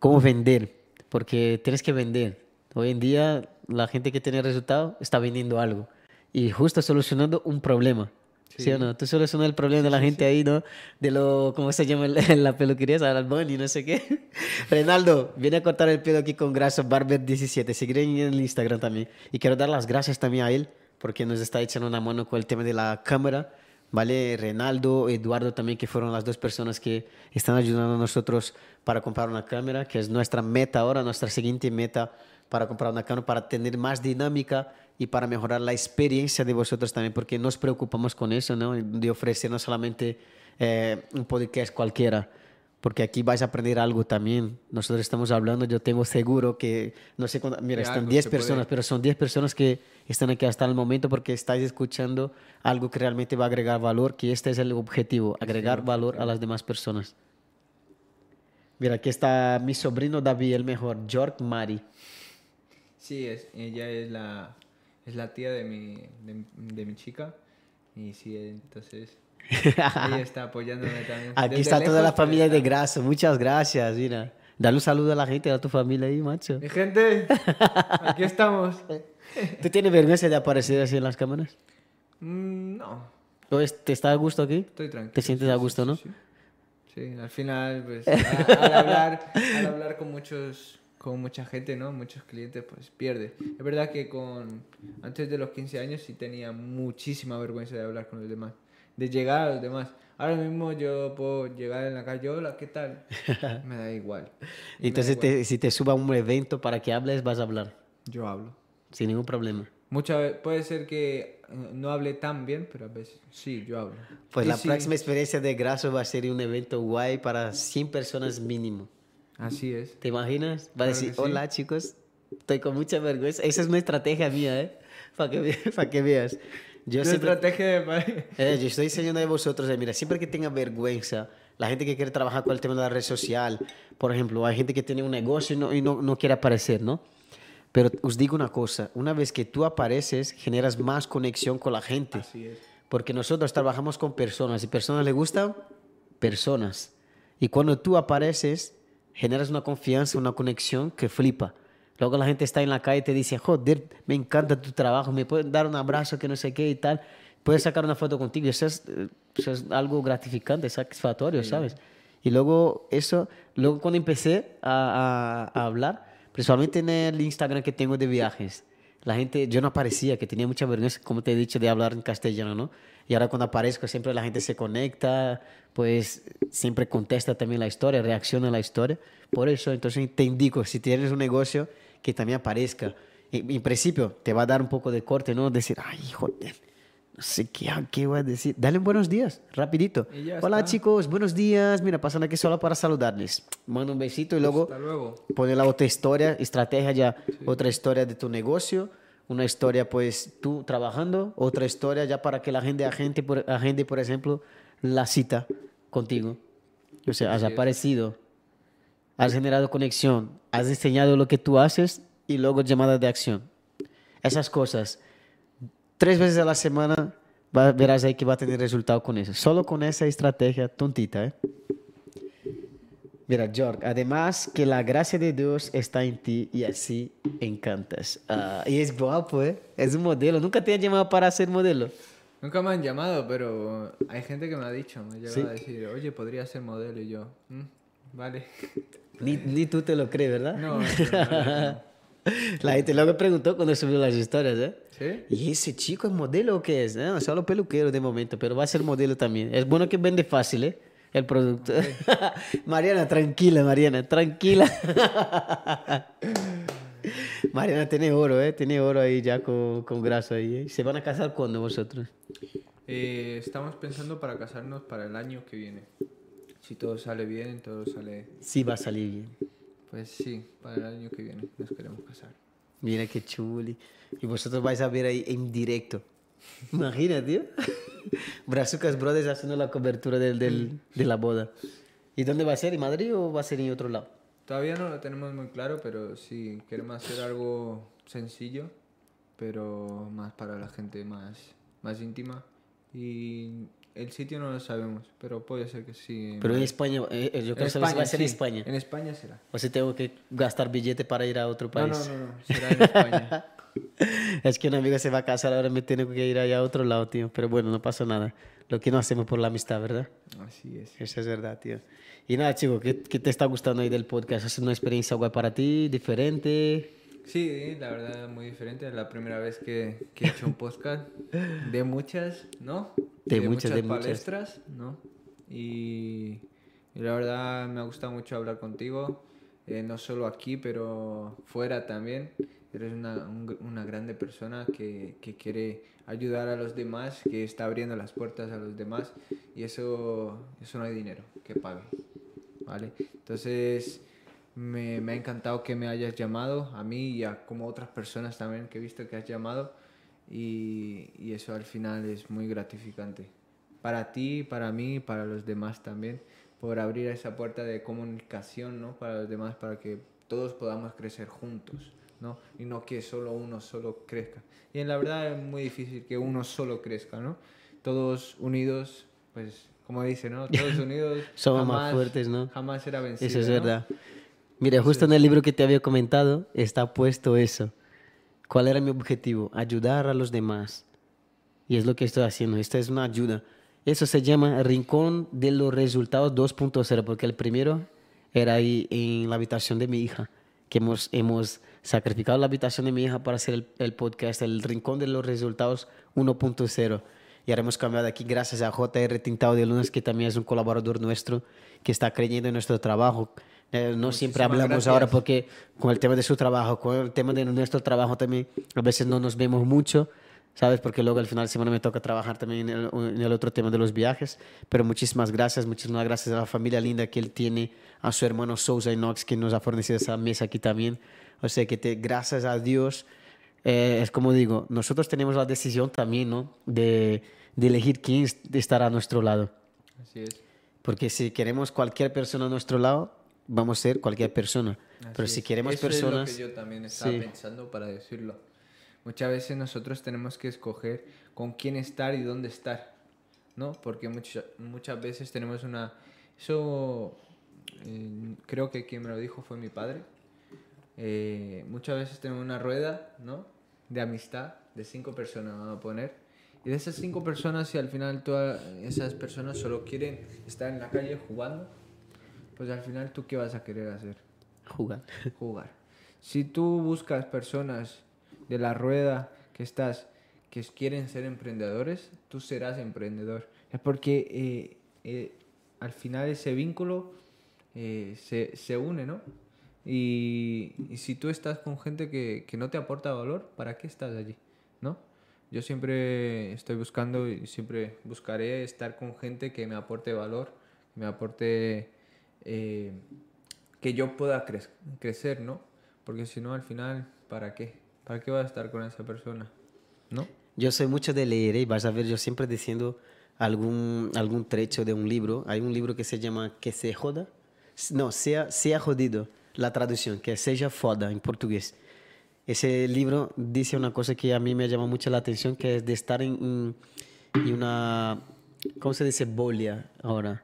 cómo vender, porque tienes que vender. Hoy en día la gente que tiene resultado está vendiendo algo y justo solucionando un problema. ¿Sí, o no? Tú solucionas el problema de la gente ahí, ¿no? De lo, ¿cómo se llama la peluquería? Al Bunny, no sé qué. Reinaldo, viene a cortar el pelo aquí con Graso Barber17. Seguiré en el Instagram también. Y quiero dar las gracias también a él porque nos está echando una mano con el tema de la cámara. ¿Vale? Reinaldo, Eduardo también, que fueron las dos personas que están ayudando a nosotros para comprar una cámara, que es nuestra meta ahora, nuestra siguiente meta para comprar una cámara, para tener más dinámica y para mejorar la experiencia de vosotros también, porque nos preocupamos con eso, ¿no? De ofrecer no solamente eh, un podcast cualquiera, porque aquí vais a aprender algo también. Nosotros estamos hablando, yo tengo seguro que, no sé cuánto, mira, están algo 10 se puede- personas, pero son 10 personas que están aquí hasta el momento porque estáis escuchando algo que realmente va a agregar valor, que este es el objetivo, agregar valor a las demás personas. Mira, aquí está mi sobrino David, el mejor, York Mari. Sí, es, ella es la, es la tía de mi, de, de mi chica. Y sí, entonces ella está apoyándome también. Aquí Desde está toda lejos, la pero familia de. Graso, muchas gracias, mira. Dale un saludo a la gente, a tu familia ahí, macho. Mi gente, aquí estamos. ¿Tú tienes vergüenza de aparecer así en las cámaras? Mm, no, ¿O es- ¿Te está a gusto aquí? estoy tranquilo. ¿Te sientes sí, a sí, gusto, sí, no? Sí, Sí, al final, pues, a- al, hablar, al hablar con muchos con mucha gente, ¿no? Muchos clientes, pues pierde. Es verdad que con antes de los 15 años sí tenía muchísima vergüenza de hablar con los demás, de llegar a los demás. Ahora mismo yo puedo llegar en la calle, hola, ¿qué tal? Me da igual. Me da Entonces, igual. te- si te suba a un evento para que hables, vas a hablar, Yo hablo. sin ningún problema. Muchas ve- puede ser que eh, no hable tan bien, pero a veces sí, yo hablo. Pues Y la sí, próxima experiencia de Graso va a ser un evento guay para 100 personas mínimo. Así es. ¿Te imaginas? Va a Claro decir, que sí. hola chicos, estoy con mucha vergüenza. Esa es una estrategia mía, ¿eh? Para que, ve- pa' que veas. Yo Tu siempre, estrategia de... eh, yo estoy enseñando a vosotros, eh, mira, siempre que tenga vergüenza, la gente que quiere trabajar con el tema de la red social, por ejemplo, hay gente que tiene un negocio y no, y no, no quiere aparecer, ¿no? Pero os digo una cosa, una vez que tú apareces, generas más conexión con la gente. Así es. Porque nosotros trabajamos con personas y personas le gustan personas. Y cuando tú apareces, generas una confianza, una conexión que flipa. Luego la gente está en la calle y te dice, joder, me encanta tu trabajo, me puedes dar un abrazo, que no sé qué y tal. Puedes sacar una foto contigo. Eso es, eso es algo gratificante, satisfactorio, ¿sabes? Y luego eso, luego cuando empecé a, a- a hablar, principalmente en el Instagram que tengo de viajes, la gente, yo no aparecía, que tenía mucha vergüenza, como te he dicho, de hablar en castellano, ¿no? Y ahora cuando aparezco siempre la gente se conecta, pues siempre contesta también la historia, reacciona a la historia. Por eso, entonces te indico, si tienes un negocio, que también aparezca. En, en principio, te va a dar un poco de corte, ¿no? Decir, ay, joder, no sé qué, qué voy a decir. Dale un buenos días, rapidito. Hola chicos, buenos días. Mira, pasan aquí solo para saludarles. Manda un besito y luego luego. poner la otra historia, estrategia ya, otra historia de tu negocio, una historia pues tú trabajando, otra historia ya para que la gente agente por, agende, por ejemplo, la cita contigo. O sea, has aparecido, has generado conexión, has enseñado lo que tú haces y luego llamada de acción. Esas cosas, tres veces a la semana, va- verás ahí que va a tener resultado con eso. Solo con esa estrategia tontita, ¿eh? Mira, George, además que la gracia de Dios está en ti y así encantas. Ah, y es guapo, ¿eh? Es un modelo. Nunca te he llamado para ser modelo. Nunca me han llamado, pero hay gente que me ha dicho, me ha llegado ¿Sí? a decir, oye, podría ser modelo y yo, "Mm, vale. Ni, ni tú te lo crees, ¿verdad? No, no, no. La gente luego preguntó cuando subió las historias, ¿eh? ¿Sí? ¿Y ese chico es modelo o qué es? No, solo peluquero de momento, pero va a ser modelo también. Es bueno que vende fácil, ¿eh? El producto. Mariana, tranquila, Mariana, tranquila. Mariana tiene oro, ¿eh? Tiene oro ahí ya con, con grasa ahí. ¿eh? ¿Se van a casar cuándo vosotros? Eh, estamos pensando para casarnos para el año que viene. Si todo sale bien, todo sale... Sí, va a salir bien. Pues sí, para el año que viene nos queremos casar. Mira qué chuli. Y vosotros vais a ver ahí en directo. Imagina, tío. Brazucas Brothers haciendo la cobertura del, del- de la boda. ¿Y dónde va a ser? ¿En Madrid o va a ser en otro lado? Todavía no lo tenemos muy claro, pero sí, queremos hacer algo sencillo, pero más para la gente más, más íntima. Y el sitio no lo sabemos, pero puede ser que sí. Pero en España, eh, eh, yo creo que va a ser sí, en España. En España será. O si tengo que gastar billete para ir a otro No, país. no, no, no, será en España. Es que un amigo se va a casar, ahora me tengo que ir allá a otro lado, tío. Pero bueno, no pasa nada. Lo que no hacemos por la amistad, ¿verdad? Así es. Eso es verdad, tío. Y nada, chico, ¿qué, qué te está gustando ahí del podcast? ¿Ha sido una experiencia guay para ti? ¿Diferente? Sí, la verdad, muy diferente. Es la primera vez que, que he hecho un podcast. De muchas, ¿no? De muchas, de muchas. palestras, ¿no? Y, y la verdad me ha gustado mucho hablar contigo. eh, no solo aquí, pero fuera también. Eres una, un una grande persona que, que quiere ayudar a los demás, que está abriendo las puertas a los demás. Y eso, eso no hay dinero que pague. ¿Vale? Entonces, me, me ha encantado que me hayas llamado, a mí y a como otras personas también que he visto que has llamado. Y, y eso al final es muy gratificante. Para ti, para mí, para los demás también. Por abrir esa puerta de comunicación, ¿no? Para los demás, para que todos podamos crecer juntos, ¿no? Y no que solo uno solo crezca. Y en la verdad es muy difícil que uno solo crezca, ¿no? Todos unidos, pues, como dice, ¿no? Todos unidos. Somos más fuertes, ¿no? Jamás será vencido. Eso es ¿no? verdad. Mira, justo en el libro que te había comentado está puesto eso. ¿Cuál era mi objetivo? Ayudar a los demás. Y es lo que estoy haciendo. Esta es una ayuda. Eso se llama Rincón de los Resultados 2.0, porque el primero era ahí en la habitación de mi hija, que hemos, hemos sacrificado la habitación de mi hija para hacer el, el podcast, el Rincón de los Resultados 1.0. Y ahora hemos cambiado aquí gracias a JR Tintado de Lunas, que también es un colaborador nuestro, que está creyendo en nuestro trabajo. Eh, no siempre hablamos gracias. ahora porque con el tema de su trabajo, con el tema de nuestro trabajo también, a veces no nos vemos mucho, ¿sabes? Porque luego al final de semana me toca trabajar también en el, en el otro tema de los viajes. Pero muchísimas gracias, muchísimas gracias a la familia linda que él tiene, a su hermano Sousa Inox que nos ha fornecido esa mesa aquí también. O sea que te, gracias a Dios, eh, es como digo, nosotros tenemos la decisión también, ¿no? De, de elegir quién es- estará a nuestro lado. Así es. Porque si queremos cualquier persona a nuestro lado, vamos a ser cualquier persona. Pero si es. queremos Eso personas... Es lo que yo también estaba Sí. pensando para decirlo. Muchas veces nosotros tenemos que escoger con quién estar y dónde estar, ¿no? Porque muchas muchas veces tenemos una... Eso eh, creo que quien me lo dijo fue mi padre. Eh, muchas veces tenemos una rueda, ¿no? De amistad de cinco personas, vamos a poner. Y de esas cinco personas, si al final todas esas personas solo quieren estar en la calle jugando, pues al final tú qué vas a querer hacer? Jugar. jugar. Si tú buscas personas de la rueda que estás que quieren ser emprendedores, tú serás emprendedor. Es porque eh, eh, al final ese vínculo eh, se, se une, ¿no? Y, y si tú estás con gente que, que no te aporta valor, ¿para qué estás allí? ¿No? Yo siempre estoy buscando y siempre buscaré estar con gente que me aporte valor, que me aporte eh, que yo pueda cre- crecer, ¿no? Porque si no, al final, ¿para qué? ¿Para qué vas a estar con esa persona? ¿No? Yo soy mucho de leer y vas a ver yo siempre diciendo algún, algún trecho de un libro. Hay un libro que se llama Que se joda. No, sea, sea jodido. La traducción, que Seja foda en portugués. Ese libro dice una cosa que a mí me llama mucho la atención, que es de estar en- en una... ¿Cómo se dice? Bolia ahora.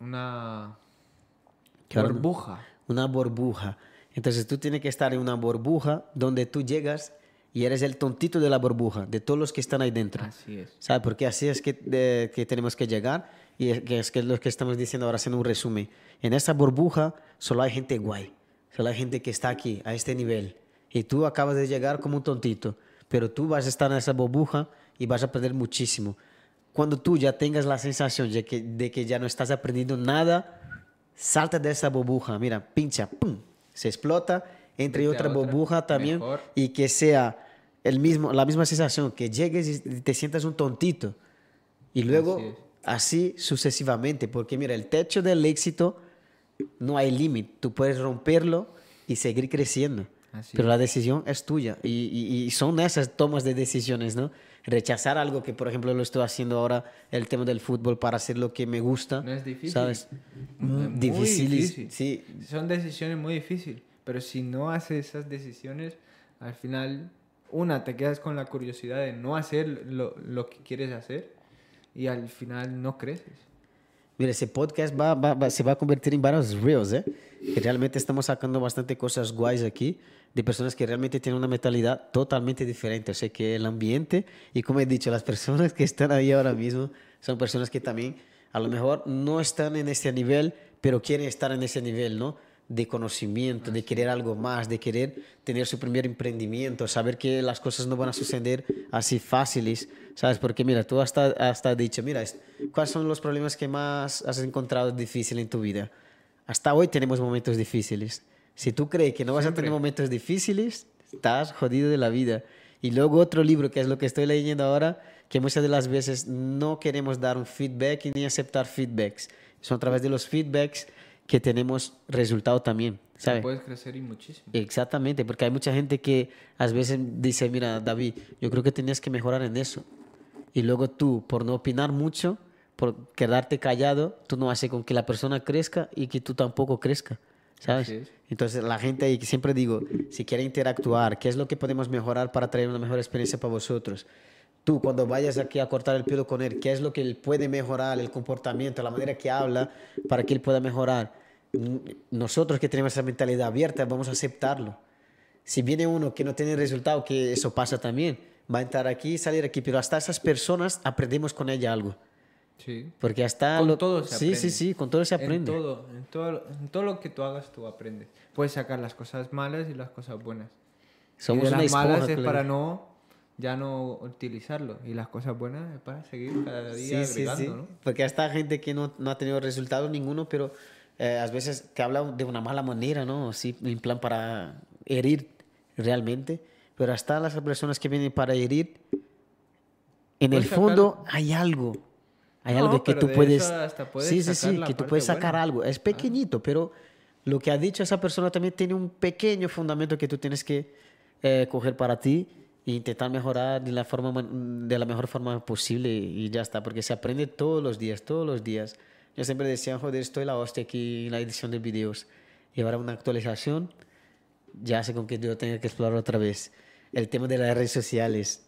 Una No- burbuja. una burbuja. Entonces tú tienes que estar en una burbuja donde tú llegas y eres el tontito de la burbuja, de todos los que están ahí dentro. Así es. ¿Sabes? Porque así es que, de- que tenemos que llegar y es que es que lo que estamos diciendo ahora haciendo un resumen. En esta burbuja solo hay gente guay, solo hay gente que está aquí, a este nivel. Y tú acabas de llegar como un tontito, pero tú vas a estar en esa burbuja y vas a aprender muchísimo. Cuando tú ya tengas la sensación de que, de que ya no estás aprendiendo nada, salta de esa burbuja, mira, pincha, pum, se explota, entra en Vete a otra otra, burbuja también mejor. y que sea el mismo, la misma sensación, que llegues y te sientas un tontito. Y luego Así así, sucesivamente, porque mira, el techo del éxito no hay límite, tú puedes romperlo y seguir creciendo. Así pero es. la decisión es tuya y, y- y son esas tomas de decisiones, ¿no? Rechazar algo que, por ejemplo, lo estoy haciendo ahora, el tema del fútbol, para hacer lo que me gusta. No es difícil. ¿Sabes? Muy Mm, difícil, difícil. Sí, Son decisiones muy difíciles, pero si no haces esas decisiones, al final, una, te quedas con la curiosidad de no hacer lo, lo que quieres hacer y al final no creces. Mira, ese podcast va, va- va- se va a convertir en varios reels, ¿eh? Que realmente estamos sacando bastante cosas guays aquí de personas que realmente tienen una mentalidad totalmente diferente. O sea, que el ambiente y como he dicho, las personas que están ahí ahora mismo son personas que también a lo mejor no están en ese nivel, pero quieren estar en ese nivel, ¿no? De conocimiento, de querer algo más, de querer tener su primer emprendimiento, saber que las cosas no van a suceder así fáciles, ¿sabes? Porque mira, tú hasta, hasta has dicho, mira, es- ¿cuáles son los problemas que más has encontrado difícil en tu vida? Hasta hoy tenemos momentos difíciles. Si tú crees que no vas a Siempre. tener momentos difíciles, estás jodido de la vida. Y luego otro libro, que es lo que estoy leyendo ahora, que muchas de las veces no queremos dar un feedback y ni aceptar feedbacks. Son a través de los feedbacks que tenemos resultado también, ¿sabes? Puedes crecer y muchísimo. Exactamente, porque hay mucha gente que a veces dice, mira, David, yo creo que tenías que mejorar en eso. Y luego tú, por no opinar mucho, por quedarte callado, tú no haces con que la persona crezca y que tú tampoco crezca, ¿sabes? Entonces la gente ahí siempre digo, si quiere interactuar, ¿qué es lo que podemos mejorar para traer una mejor experiencia para vosotros? Tú cuando vayas aquí a cortar el pelo con él, ¿qué es lo que él puede mejorar, el comportamiento, la manera que habla, para que él pueda mejorar? Nosotros que tenemos esa mentalidad abierta, vamos a aceptarlo. Si viene uno que no tiene resultado, que eso pasa también, va a entrar aquí y salir aquí, pero hasta esas personas aprendemos con ella algo. Sí. Porque hasta... Con lo- todo se Sí, aprende. sí, sí, con todo se En aprende. todo, en todo, en todo lo que tú hagas, tú aprendes. Puedes sacar las cosas malas y las cosas buenas. Somos y de las malas esponja, es colega. para no ya no utilizarlo y las cosas buenas es para seguir cada día Sí, sí, agregando, sí. ¿no? Porque hasta gente que no, no ha tenido resultado ninguno, pero eh, a veces te habla de una mala manera, ¿no? Así, en plan para herir realmente. Pero hasta las personas que vienen para herir, en el Puedes sacar- fondo hay algo. Hay No, algo que tú de puedes... puedes sí, sí, sí, que tú puedes sacar buena. algo. Es pequeñito, pero lo que ha dicho esa persona también tiene un pequeño fundamento que tú tienes que eh, coger para ti e intentar mejorar de la, forma, de la mejor forma posible y ya está, porque se aprende todos los días, todos los días. Yo siempre decía, joder, estoy la hostia aquí en la edición de videos y ahora una actualización ya hace con que yo tenga que explorar otra vez. El tema de las redes sociales,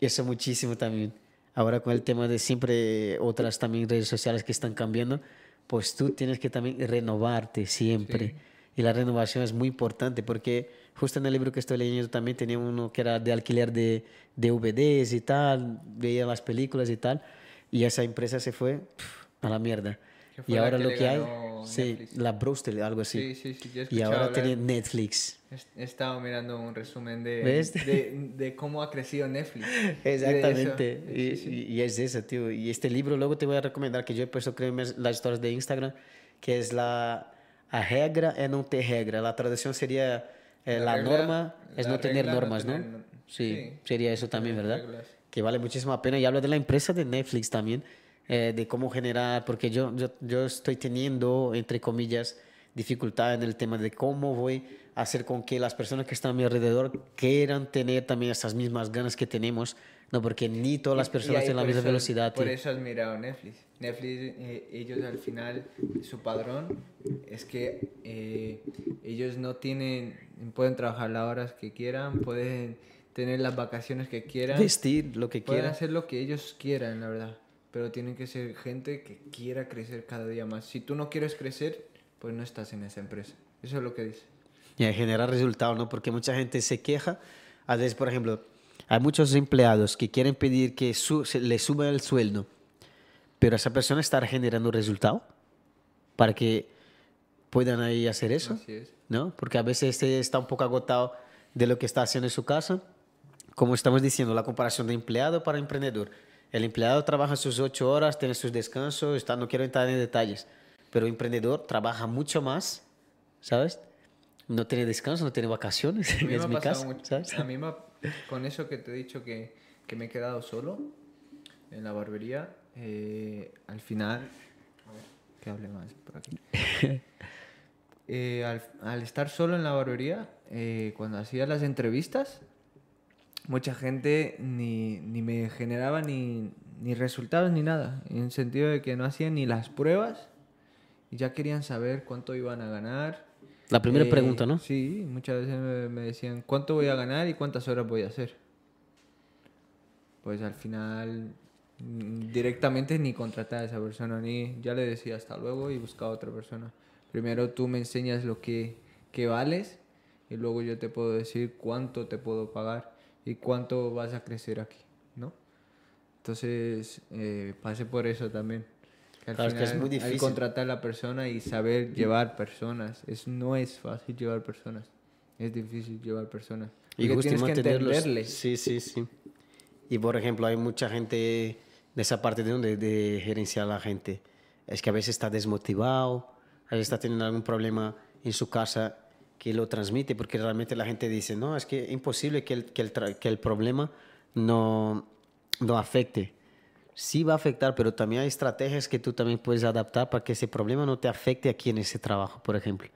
eso muchísimo también. Ahora con el tema de siempre otras también redes sociales que están cambiando, pues tú tienes que también renovarte siempre. Sí. Y la renovación es muy importante porque justo en el libro que estoy leyendo también tenía uno que era de alquiler de DVDs y tal, veía las películas y tal, y esa empresa se fue pf, a la mierda. Y ahora lo que hay, sí, la Brewster, algo así. Sí, sí, sí, y ahora tiene Netflix. He estado mirando un resumen de, de, de cómo ha crecido Netflix. Exactamente. Y, y- y es eso, tío. Y este libro luego te voy a recomendar, que yo he puesto creo en las historias de Instagram, que es la a regra es no ter regra. La traducción sería eh, la, La regla- norma es la no tener normas, ¿no? tener no- Sí, sí, sería eso también, tener ¿verdad? reglas. Que vale muchísimo la pena. Y habla de la empresa de Netflix también, eh, de cómo generar, porque yo, yo, yo estoy teniendo, entre comillas, dificultad en el tema de cómo voy a hacer con que las personas que están a mi alrededor quieran tener también esas mismas ganas que tenemos, no porque ni todas las personas tienen la misma eso- velocidad. Por eso has mirado Netflix. Netflix, eh, ellos al final, su padrón es que eh, ellos no tienen, pueden trabajar las horas que quieran, pueden tener las vacaciones que quieran, Vestir lo que pueden quieran. hacer lo que ellos quieran, la verdad. Pero tienen que ser gente que quiera crecer cada día más. Si tú no quieres crecer, pues no estás en esa empresa. Eso es lo que dice. Y a generar resultados, ¿no? Porque mucha gente se queja A veces, por ejemplo, hay muchos empleados que quieren pedir que su- le suba el sueldo, pero esa persona está generando resultado para que puedan ahí hacer eso, Así es. ¿no? Porque a veces este está un poco agotado de lo que está haciendo en su casa. Como estamos diciendo, la comparación de empleado para emprendedor. El empleado trabaja sus ocho horas, tiene sus descansos, está, no quiero entrar en detalles, pero el emprendedor trabaja mucho más, ¿sabes? No tiene descanso, no tiene vacaciones, A mí me es ha mi pasado caso, mucho. ¿sabes? A mí me ha- con eso que te he dicho que, que me he quedado solo en la barbería, eh, al final... A ver, que hable más por aquí. Eh, al, al estar solo en la barbería, eh, cuando hacía las entrevistas, mucha gente ni, ni me generaba ni, ni resultados ni nada, en el sentido de que no hacían ni las pruebas y ya querían saber cuánto iban a ganar. La primera Eh, pregunta, ¿no? Sí, muchas veces me, me decían cuánto voy a ganar y cuántas horas voy a hacer. Pues al final mm, directamente ni contratar a esa persona, ni ya le decía hasta luego y buscaba otra persona. Primero tú me enseñas lo que, que vales y luego yo te puedo decir cuánto te puedo pagar y cuánto vas a crecer aquí, ¿no? Entonces eh, pasé por eso también. Que al Claro, es que es muy hay difícil. contratar a la persona y saber llevar personas. Es, no es fácil llevar personas. Es difícil llevar personas. Y justo tienes que entenderles. Sí, sí, sí. Y por ejemplo, hay mucha gente de esa parte de donde de gerenciar a la gente. Es que a veces está desmotivado, a veces está teniendo algún problema en su casa que lo transmite, porque realmente la gente dice, no, es que es imposible que el, que el, que el problema no, no afecte. Sí va a afectar, pero también hay estrategias que tú también puedes adaptar para que ese problema no te afecte aquí en ese trabajo, por ejemplo.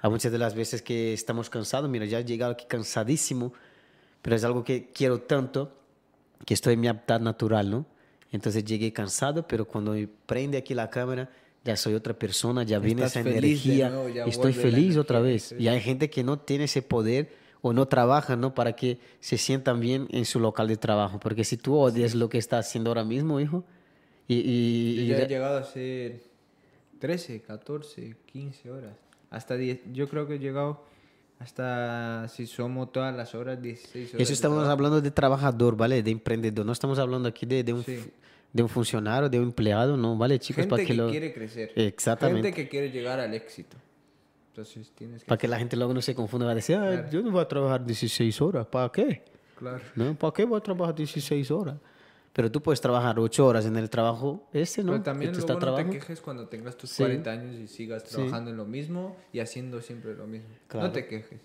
Hay muchas de las veces que estamos cansados, mira, ya he llegado aquí cansadísimo, pero es algo que quiero tanto que estoy en mi hábitat natural, ¿no? Entonces llegué cansado, pero cuando prende aquí la cámara, ya soy otra persona, ya viene esa energía, nuevo, estoy feliz otra energía, vez. sí. Y hay gente que no tiene ese poder o no trabaja, ¿no? Para que se sientan bien en su local de trabajo. Porque si tú odias lo que estás haciendo ahora mismo, hijo, y... y- Yo y ya de- he llegado a ser 13, 14, 15 horas. Hasta 10. Yo creo que he llegado hasta, si somos todas las horas, 16 horas. Eso estamos hablando de trabajador, ¿vale? De emprendedor. No estamos hablando aquí de, de un, Sí. De un funcionario, de un empleado, ¿no? ¿Vale, chicos? Gente para que, que, lo, quiere crecer. Exactamente. Gente que quiere llegar al éxito. Entonces tienes que... Para que la gente luego no se confunda, va a decir, "Ah, Claro. yo no voy a trabajar 16 horas, ¿para qué? Claro. ¿No? ¿Para qué voy a trabajar 16 horas? Pero tú puedes trabajar 8 horas en el trabajo ese, ¿no? Pero también luego no te quejes cuando tengas tus Sí. 40 años y sigas trabajando en lo mismo y haciendo siempre lo mismo. Claro. No te quejes.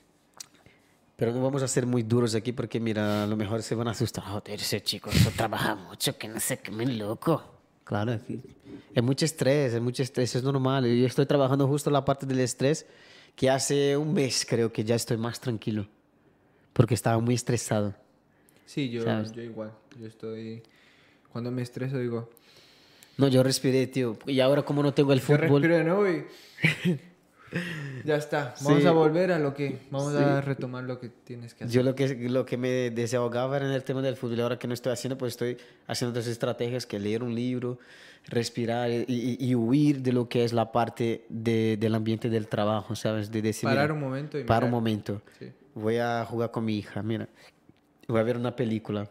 Pero no vamos a ser muy duros aquí porque, mira, a lo mejor se van a asustar. Joder, ese chico eso trabaja mucho, que no sé qué, me loco. Claro, es mucho estrés, es mucho estrés, es normal. Yo estoy trabajando justo la parte del estrés que hace un mes creo que ya estoy más tranquilo. Porque estaba muy estresado. Sí, yo, ¿Sabes? yo igual. Yo estoy... Cuando me estreso digo... No, yo respiré, tío. Y ahora como no tengo el Yo fútbol... respiro de nuevo y... ya está. Vamos Sí. a volver a lo que... Vamos a retomar lo que tienes que hacer. Yo lo que, lo que me desahogaba era en el tema del fútbol. Ahora que no estoy haciendo, pues estoy haciendo otras estrategias que leer un libro, respirar y, y- y huir de lo que es la parte de- del ambiente del trabajo, ¿sabes? De decir, Parar un momento y Para un mirar. momento. Sí. Voy a jugar con mi hija, mira. Voy a ver una película.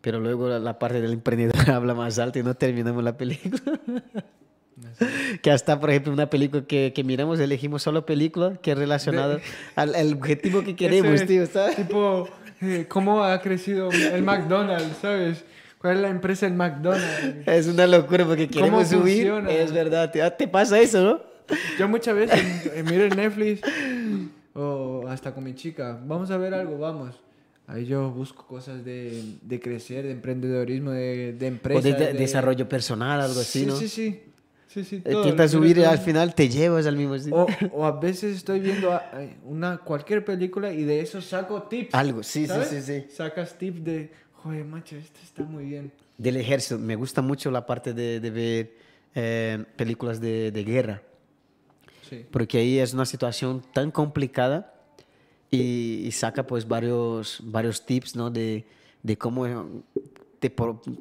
Pero luego la, la parte del emprendedor habla más alto y no terminamos la película. que hasta, por ejemplo, una película que, que miramos, elegimos solo película que es relacionada al, al objetivo que queremos, es, tío, ¿sabes? Tipo, eh, ¿cómo ha crecido el McDonald's, sabes? ¿Cuál es la empresa del McDonald's? Es una locura porque ¿Cómo queremos subir. Es verdad, tío. Ah, ¿Te pasa eso, no? Yo muchas veces eh, miro en Netflix o hasta con mi chica, vamos a ver algo, vamos. Ahí yo busco cosas de, de crecer, de emprendedorismo, de, de O empresas. de, de- desarrollo personal, algo así, sí, ¿no? Sí, sí, sí. Sí, Eh, todo, lo subir y miro al todo. final te llevas al mismo sitio. O, o a veces estoy viendo a- eh, una, cualquier película y de eso saco tips. Algo, sí, sí, ¿sabes? sí, sí. Sacas tips de, joder, macho, esto está muy bien. Del ejército. Me gusta mucho la parte de, de ver eh, películas de, de guerra. Sí. Porque ahí es una situación tan complicada y, y saca pues varios, varios tips, ¿no? De, de cómo te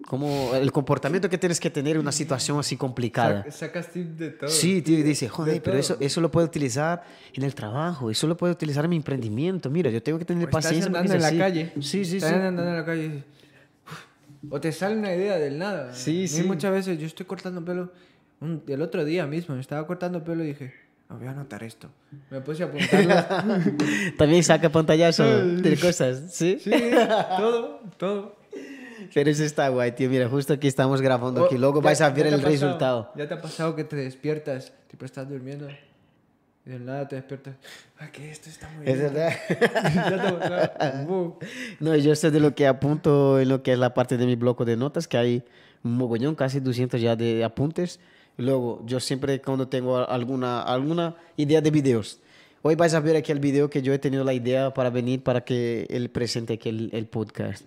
cómo el comportamiento que tienes que tener en una situación así complicada. Sac- Sacas tips de todo. Sí, tío, y dice, joder, De pero todo. eso, eso lo puedo utilizar en el trabajo, eso lo puedo utilizar en mi emprendimiento. Mira, yo tengo que tener O estás paciencia. porque andando en es la así. calle. Sí, sí, estás sí. andando en la calle O te sale una idea del nada. Sí, sí. muchas veces yo estoy cortando pelo. un- el otro día mismo me estaba cortando pelo y dije, "Ah, voy a anotar esto. Me puse a apuntarlo. También saca pantallazo de cosas, ¿sí? sí, todo, todo. Pero eso está guay, tío. Mira, justo aquí estamos grabando aquí. Luego Oh, ya- vais a ver el pasado- resultado. Ya te ha pasado que te despiertas, tipo estás durmiendo y de nada te despiertas. Ay, que esto está muy Es bien. verdad. No, yo sé de lo que apunto en lo que es la parte de mi bloco de notas, que hay un mogollón, casi 200 ya de apuntes. Luego, yo siempre cuando tengo alguna, alguna idea de videos. Hoy vais a ver aquí el video que yo he tenido la idea para venir para que él presente aquí el, el podcast.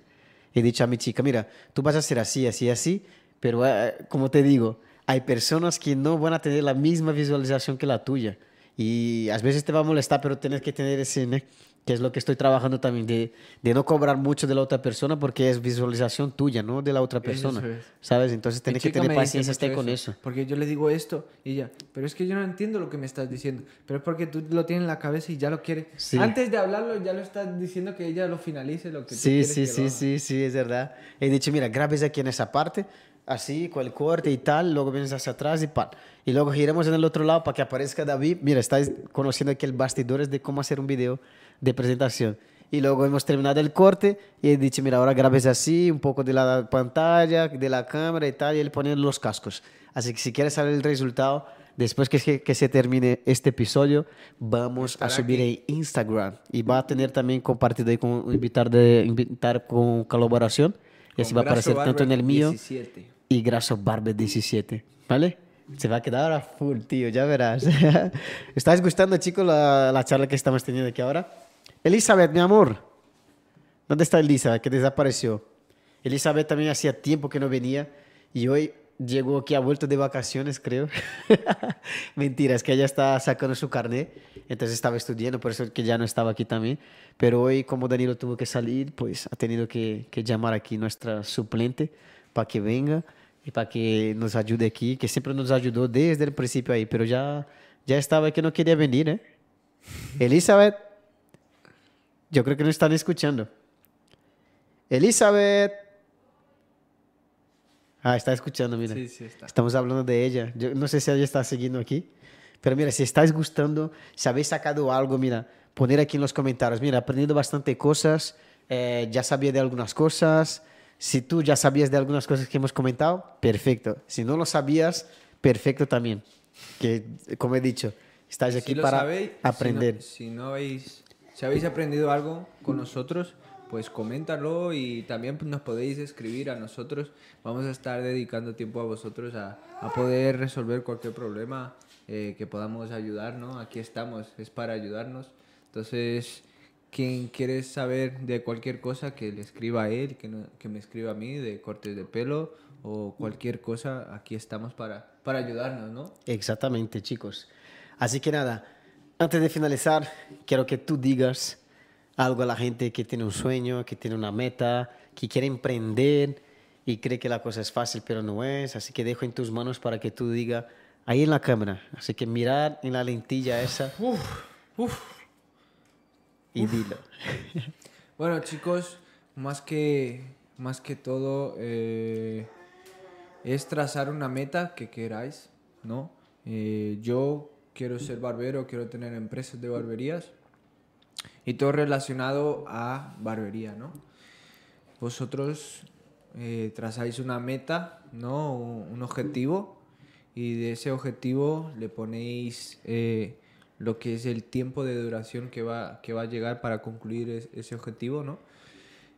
He dicho a mi chica, mira, tú vas a hacer así, así, así, pero eh, como te digo, hay personas que no van a tener la misma visualización que la tuya. Y a veces te va a molestar, pero tienes que tener ese. Que es lo que estoy trabajando también, de, de no cobrar mucho de la otra persona porque es visualización tuya, no de la otra persona. Es. ¿Sabes? Entonces tienes que tener paciencia esté con eso. Porque yo le digo esto y ella, pero es que yo no entiendo lo que me estás diciendo. Pero es porque tú lo tienes en la cabeza y ya lo quieres. Sí. Antes de hablarlo, ya lo estás diciendo que ella lo finalice lo que Sí, sí, que sí, sí, sí, es verdad. He dicho, mira, grabes aquí en esa parte, así, con el corte y tal, luego vienes hacia atrás y pan. Y luego giremos en el otro lado para que aparezca David. Mira, estáis conociendo aquí el bastidores de cómo hacer un video de presentación. Y luego hemos terminado el corte y he dicho, mira, ahora grabes así, un poco de la pantalla, de la cámara y tal, y él pone los cascos. Así que si quieres saber el resultado, después que, que, se termine este episodio, vamos a subir aquí. en Instagram. Y va a tener también compartido ahí con invitar, de, invitar con colaboración. Y así va a aparecer tanto en el mío 17. Y Graso Barber 17. ¿Vale? Se va a quedar ahora full, tío, ya verás. ¿Estáis gustando, chicos, la, la charla que estamos teniendo aquí ahora? Elizabeth, mi amor. ¿Dónde está Elizabeth? Que desapareció. Elizabeth también hacía tiempo que no venía y hoy llegó aquí, ha vuelto de vacaciones, creo. Mentira, es que ella está sacando su carnet, entonces estaba estudiando, por eso que ya no estaba aquí también. Pero hoy, como Danilo tuvo que salir, pues ha tenido que, que llamar aquí nuestra suplente para que venga y para que nos ayude aquí, que siempre nos ayudó desde el principio ahí, pero ya, ya estaba que no quería venir, ¿eh? Elizabeth, yo creo que no están escuchando. Elizabeth. Ah, está escuchando, mira. Sí, sí, está. Estamos hablando de ella. Yo no sé si ella está siguiendo aquí. Pero mira, si estáis gustando, si habéis sacado algo, mira, poner aquí en los comentarios. Mira, he aprendido bastante cosas. eh, ya sabía de algunas cosas. Si tú ya sabías de algunas cosas que hemos comentado, perfecto. Si no lo sabías, perfecto también. Que, como he dicho, estáis aquí Si para sabéis, aprender. Si no, si no habéis, si habéis aprendido algo con nosotros, pues coméntalo y también nos podéis escribir a nosotros. Vamos a estar dedicando tiempo a vosotros a, a poder resolver cualquier problema eh, que podamos ayudar, ¿no? Aquí estamos, es para ayudarnos. Entonces, quien quiere saber de cualquier cosa, que le escriba a él, que, no- que me escriba a mí, de cortes de pelo o cualquier cosa, aquí estamos para, para ayudarnos, ¿no? Exactamente, chicos. Así que nada, antes de finalizar, quiero que tú digas algo a la gente que tiene un sueño, que tiene una meta, que quiere emprender y cree que la cosa es fácil, pero no es. Así que dejo en tus manos para que tú digas ahí en la cámara. Así que mirar en la lentilla esa y dilo. Bueno, chicos, más que, más que todo eh, es trazar una meta que queráis, ¿no? Eh, yo quiero ser barbero, quiero tener empresas de barberías y todo relacionado a barbería, ¿no? Vosotros eh, trazáis una meta, ¿no? Un, objetivo y de ese objetivo le ponéis eh, lo que es el tiempo de duración que va, que va a llegar para concluir es- ese objetivo, ¿no?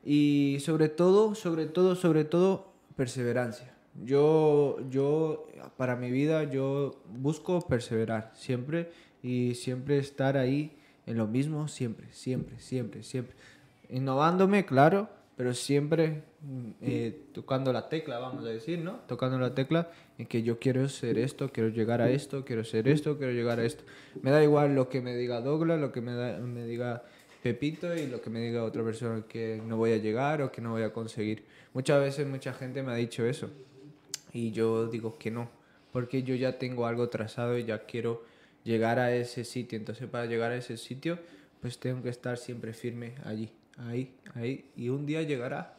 Y sobre todo, sobre todo, sobre todo, perseverancia. Yo, yo, para mi vida, yo busco perseverar siempre y siempre estar ahí en lo mismo, siempre, siempre, siempre, siempre. Innovándome, claro, pero siempre mm, eh, tocando la tecla, vamos a decir, ¿no? Tocando la tecla que yo quiero ser esto, quiero llegar a esto, quiero ser esto, quiero llegar a esto. Me da igual lo que me diga Douglas, lo que me, da- diga Pepito y lo que me diga otra persona que no voy a llegar o que no voy a conseguir. Muchas veces mucha gente me ha dicho eso y yo digo que no, porque yo ya tengo algo trazado y ya quiero llegar a ese sitio. Entonces para llegar a ese sitio pues tengo que estar siempre firme allí, ahí, ahí y un día llegará.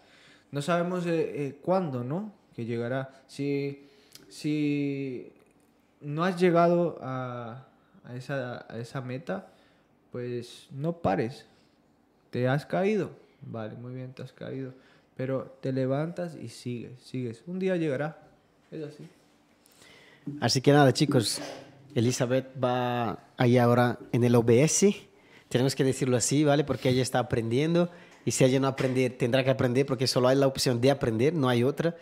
No sabemos eh, eh, cuándo, ¿no? Que llegará. Si, si no has llegado a, esa, esa meta, pues no pares. Te has caído. Vale, muy bien, te has caído. Pero te levantas y sigues, sigues. Un día llegará. Es así. Así que nada, chicos. Elizabeth va ahí ahora en el OBS. Tenemos que decirlo así, ¿vale? Porque ella está aprendiendo. Y si ella no aprende, tendrá que aprender porque solo hay la opción de aprender, no hay otra.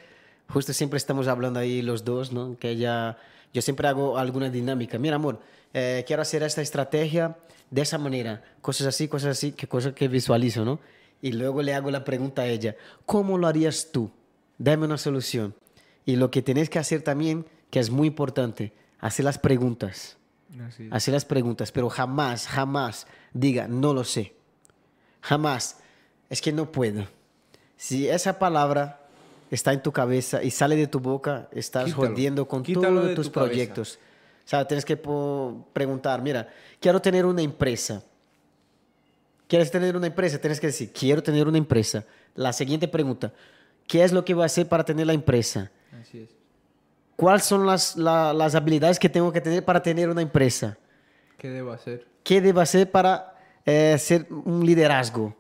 Justo siempre estamos hablando ahí los dos, ¿no? Que ella, yo siempre hago alguna dinámica. Mira, amor, eh, quiero hacer esta estrategia de esa manera, cosas así, cosas así, que cosas que visualizo, ¿no? Y luego le hago la pregunta a ella, ¿cómo lo harías tú? Dame una solución. Y lo que tenés que hacer también, que es muy importante, hacer las preguntas. Hacer las preguntas, pero jamás, jamás diga, no lo sé. Jamás, es que no puedo. Si esa palabra está en tu cabeza y sale de tu boca, estás Quítalo. jodiendo con todos tus tu cabeza. proyectos. O sea, tienes que preguntar, mira, quiero tener una empresa. ¿Quieres tener una empresa? Tienes que decir, quiero tener una empresa. La siguiente pregunta, ¿qué es lo que voy a hacer para tener la empresa? Así es. ¿Cuáles son las, la- las habilidades que tengo que tener para tener una empresa? ¿Qué debo hacer? ¿Qué debo hacer para eh, ser un liderazgo?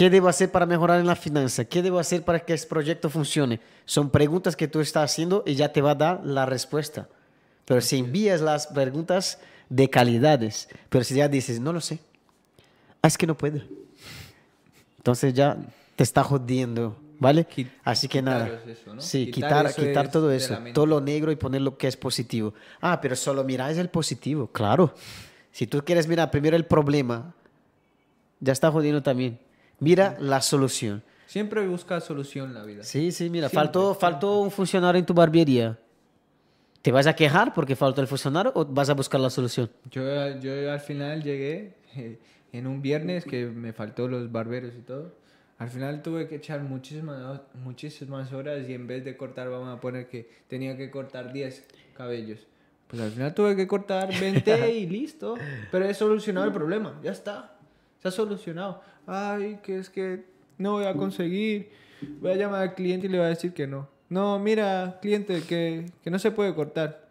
¿Qué debo hacer para mejorar en la finanza? ¿Qué debo hacer para que este proyecto funcione? Son preguntas que tú estás haciendo y ya te va a dar la respuesta. Pero si envías las preguntas de calidades, pero si ya dices, no lo sé, ah, es que no puedo. Entonces ya te está jodiendo, ¿vale? Así que nada. eso, ¿no? Sí, Quitar quitar, eso quitar es todo eso, todo lo negro y poner lo que es positivo. Ah, pero solo miráis el positivo, claro. Si tú quieres mirar primero el problema, ya está jodiendo también. Mira la solución. Siempre busca solución en la vida. Sí, sí, mira, Siempre, faltó, faltó un funcionario en tu barbería. ¿Te vas a quejar porque faltó el funcionario o vas a buscar la solución? Yo, yo al final llegué eh, en un viernes que me faltó los barberos y todo. Al final tuve que echar muchísimas, muchísimas horas y en vez de cortar, vamos a poner que tenía que cortar 10 cabellos. Pues al final tuve que cortar 20 y listo. Pero he solucionado el problema, ya está. Se ha solucionado. Ay, que es que no voy a conseguir. Voy a llamar al cliente y le voy a decir que no. No, mira, cliente, que, que no se puede cortar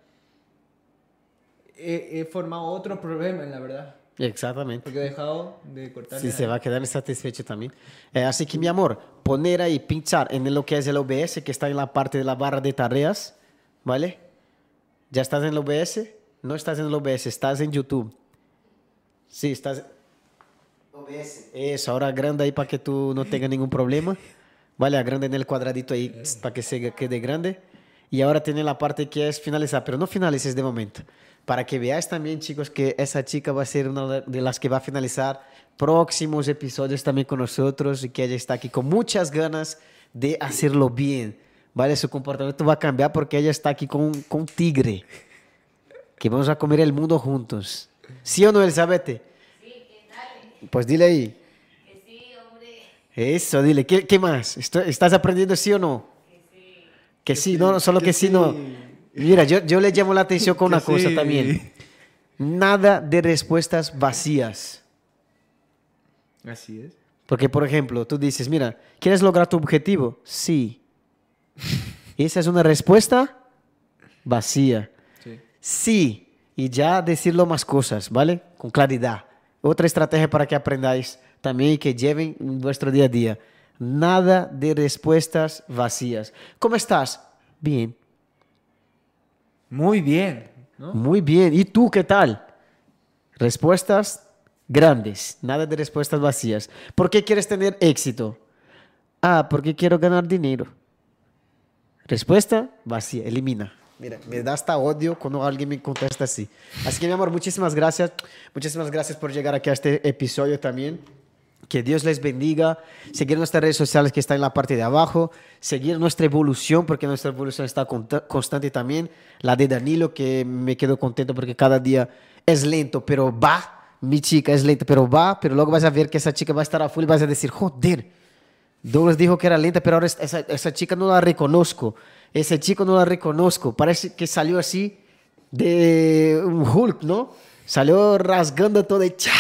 he, he formado otro problema, en la verdad. Exactamente. Porque he dejado de cortar. Sí, se va a quedar insatisfecho también. Eh, así que, mi amor, poner ahí, pinchar en lo que es el OBS, que está en la parte de la barra de tareas, ¿vale? ¿Ya estás en el OBS? No estás en el OBS, estás en YouTube. Sí, estás... Eso, ahora agranda ahí para que tú no tengas ningún problema. Vale, agranda en el cuadradito ahí para que se quede grande. Y ahora tiene la parte que es finalizar, pero no finalices de momento. Para que veáis también, chicos, que esa chica va a ser una de las que va a finalizar próximos episodios también con nosotros y que ella está aquí con muchas ganas de hacerlo bien. ¿Vale? Su comportamiento va a cambiar porque ella está aquí con, con un tigre. Que vamos a comer el mundo juntos. ¿Sí o no, Elizabeth? Pues dile ahí. que sí, hombre, Eso, dile. ¿Qué, qué más? ¿Estás aprendiendo sí o no? que sí. Que sí, no, no, solo que, sí, no. Mira, yo, yo le llamo la atención con una cosa sí. también. Nada de respuestas vacías. Así es. Porque, por ejemplo, tú dices, mira, ¿quieres lograr tu objetivo? Sí. Esa es una respuesta vacía. Sí. Sí. Y ya decirlo más cosas, ¿vale? Con claridad. Otra estrategia para que aprendáis también y que lleven en vuestro día a día. Nada de respuestas vacías. ¿Cómo estás? Bien. Muy bien, ¿no? Muy bien. ¿Y tú qué tal? Respuestas grandes, nada de respuestas vacías. ¿Por qué quieres tener éxito? Ah, porque quiero ganar dinero. Respuesta vacía, elimina. Mira, me da hasta odio cuando alguien me contesta así. Así que, mi amor, muchísimas gracias. Muchísimas gracias por llegar aquí a este episodio también. Que Dios les bendiga. Seguir nuestras redes sociales que está en la parte de abajo. Seguir nuestra evolución porque nuestra evolución está constante también. La de Danilo que me quedo contento porque cada día es lento, pero va. mi chica es lenta, pero va, pero luego vas a ver que esa chica va a estar a full y vas a decir, joder, Douglas dijo que era lenta, pero ahora es- esa, esa chica no la reconozco, ese chico no la reconozco, parece que salió así de un Hulk, ¿no? Salió rasgando todo y ¡cha!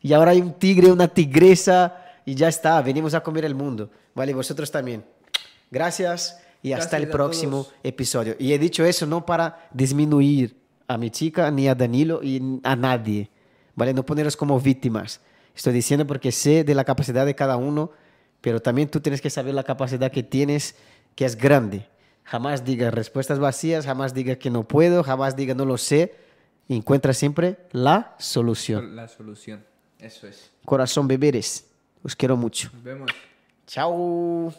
Y ahora hay un tigre, una tigresa y ya está, venimos a comer el mundo. Vale, vosotros también. Gracias y hasta el próximo todos. episodio. Y he dicho eso no para disminuir a mi chica, ni a Danilo y a nadie. ¿Vale? No poneros como víctimas. Estoy diciendo porque sé de la capacidad de cada uno, pero también tú tienes que saber la capacidad que tienes, que es grande. Jamás digas respuestas vacías, jamás digas que no puedo, jamás digas no lo sé. Encuentra siempre la solución. La solución. Eso es. Corazón beberes. Os quiero mucho. Nos vemos. Chao.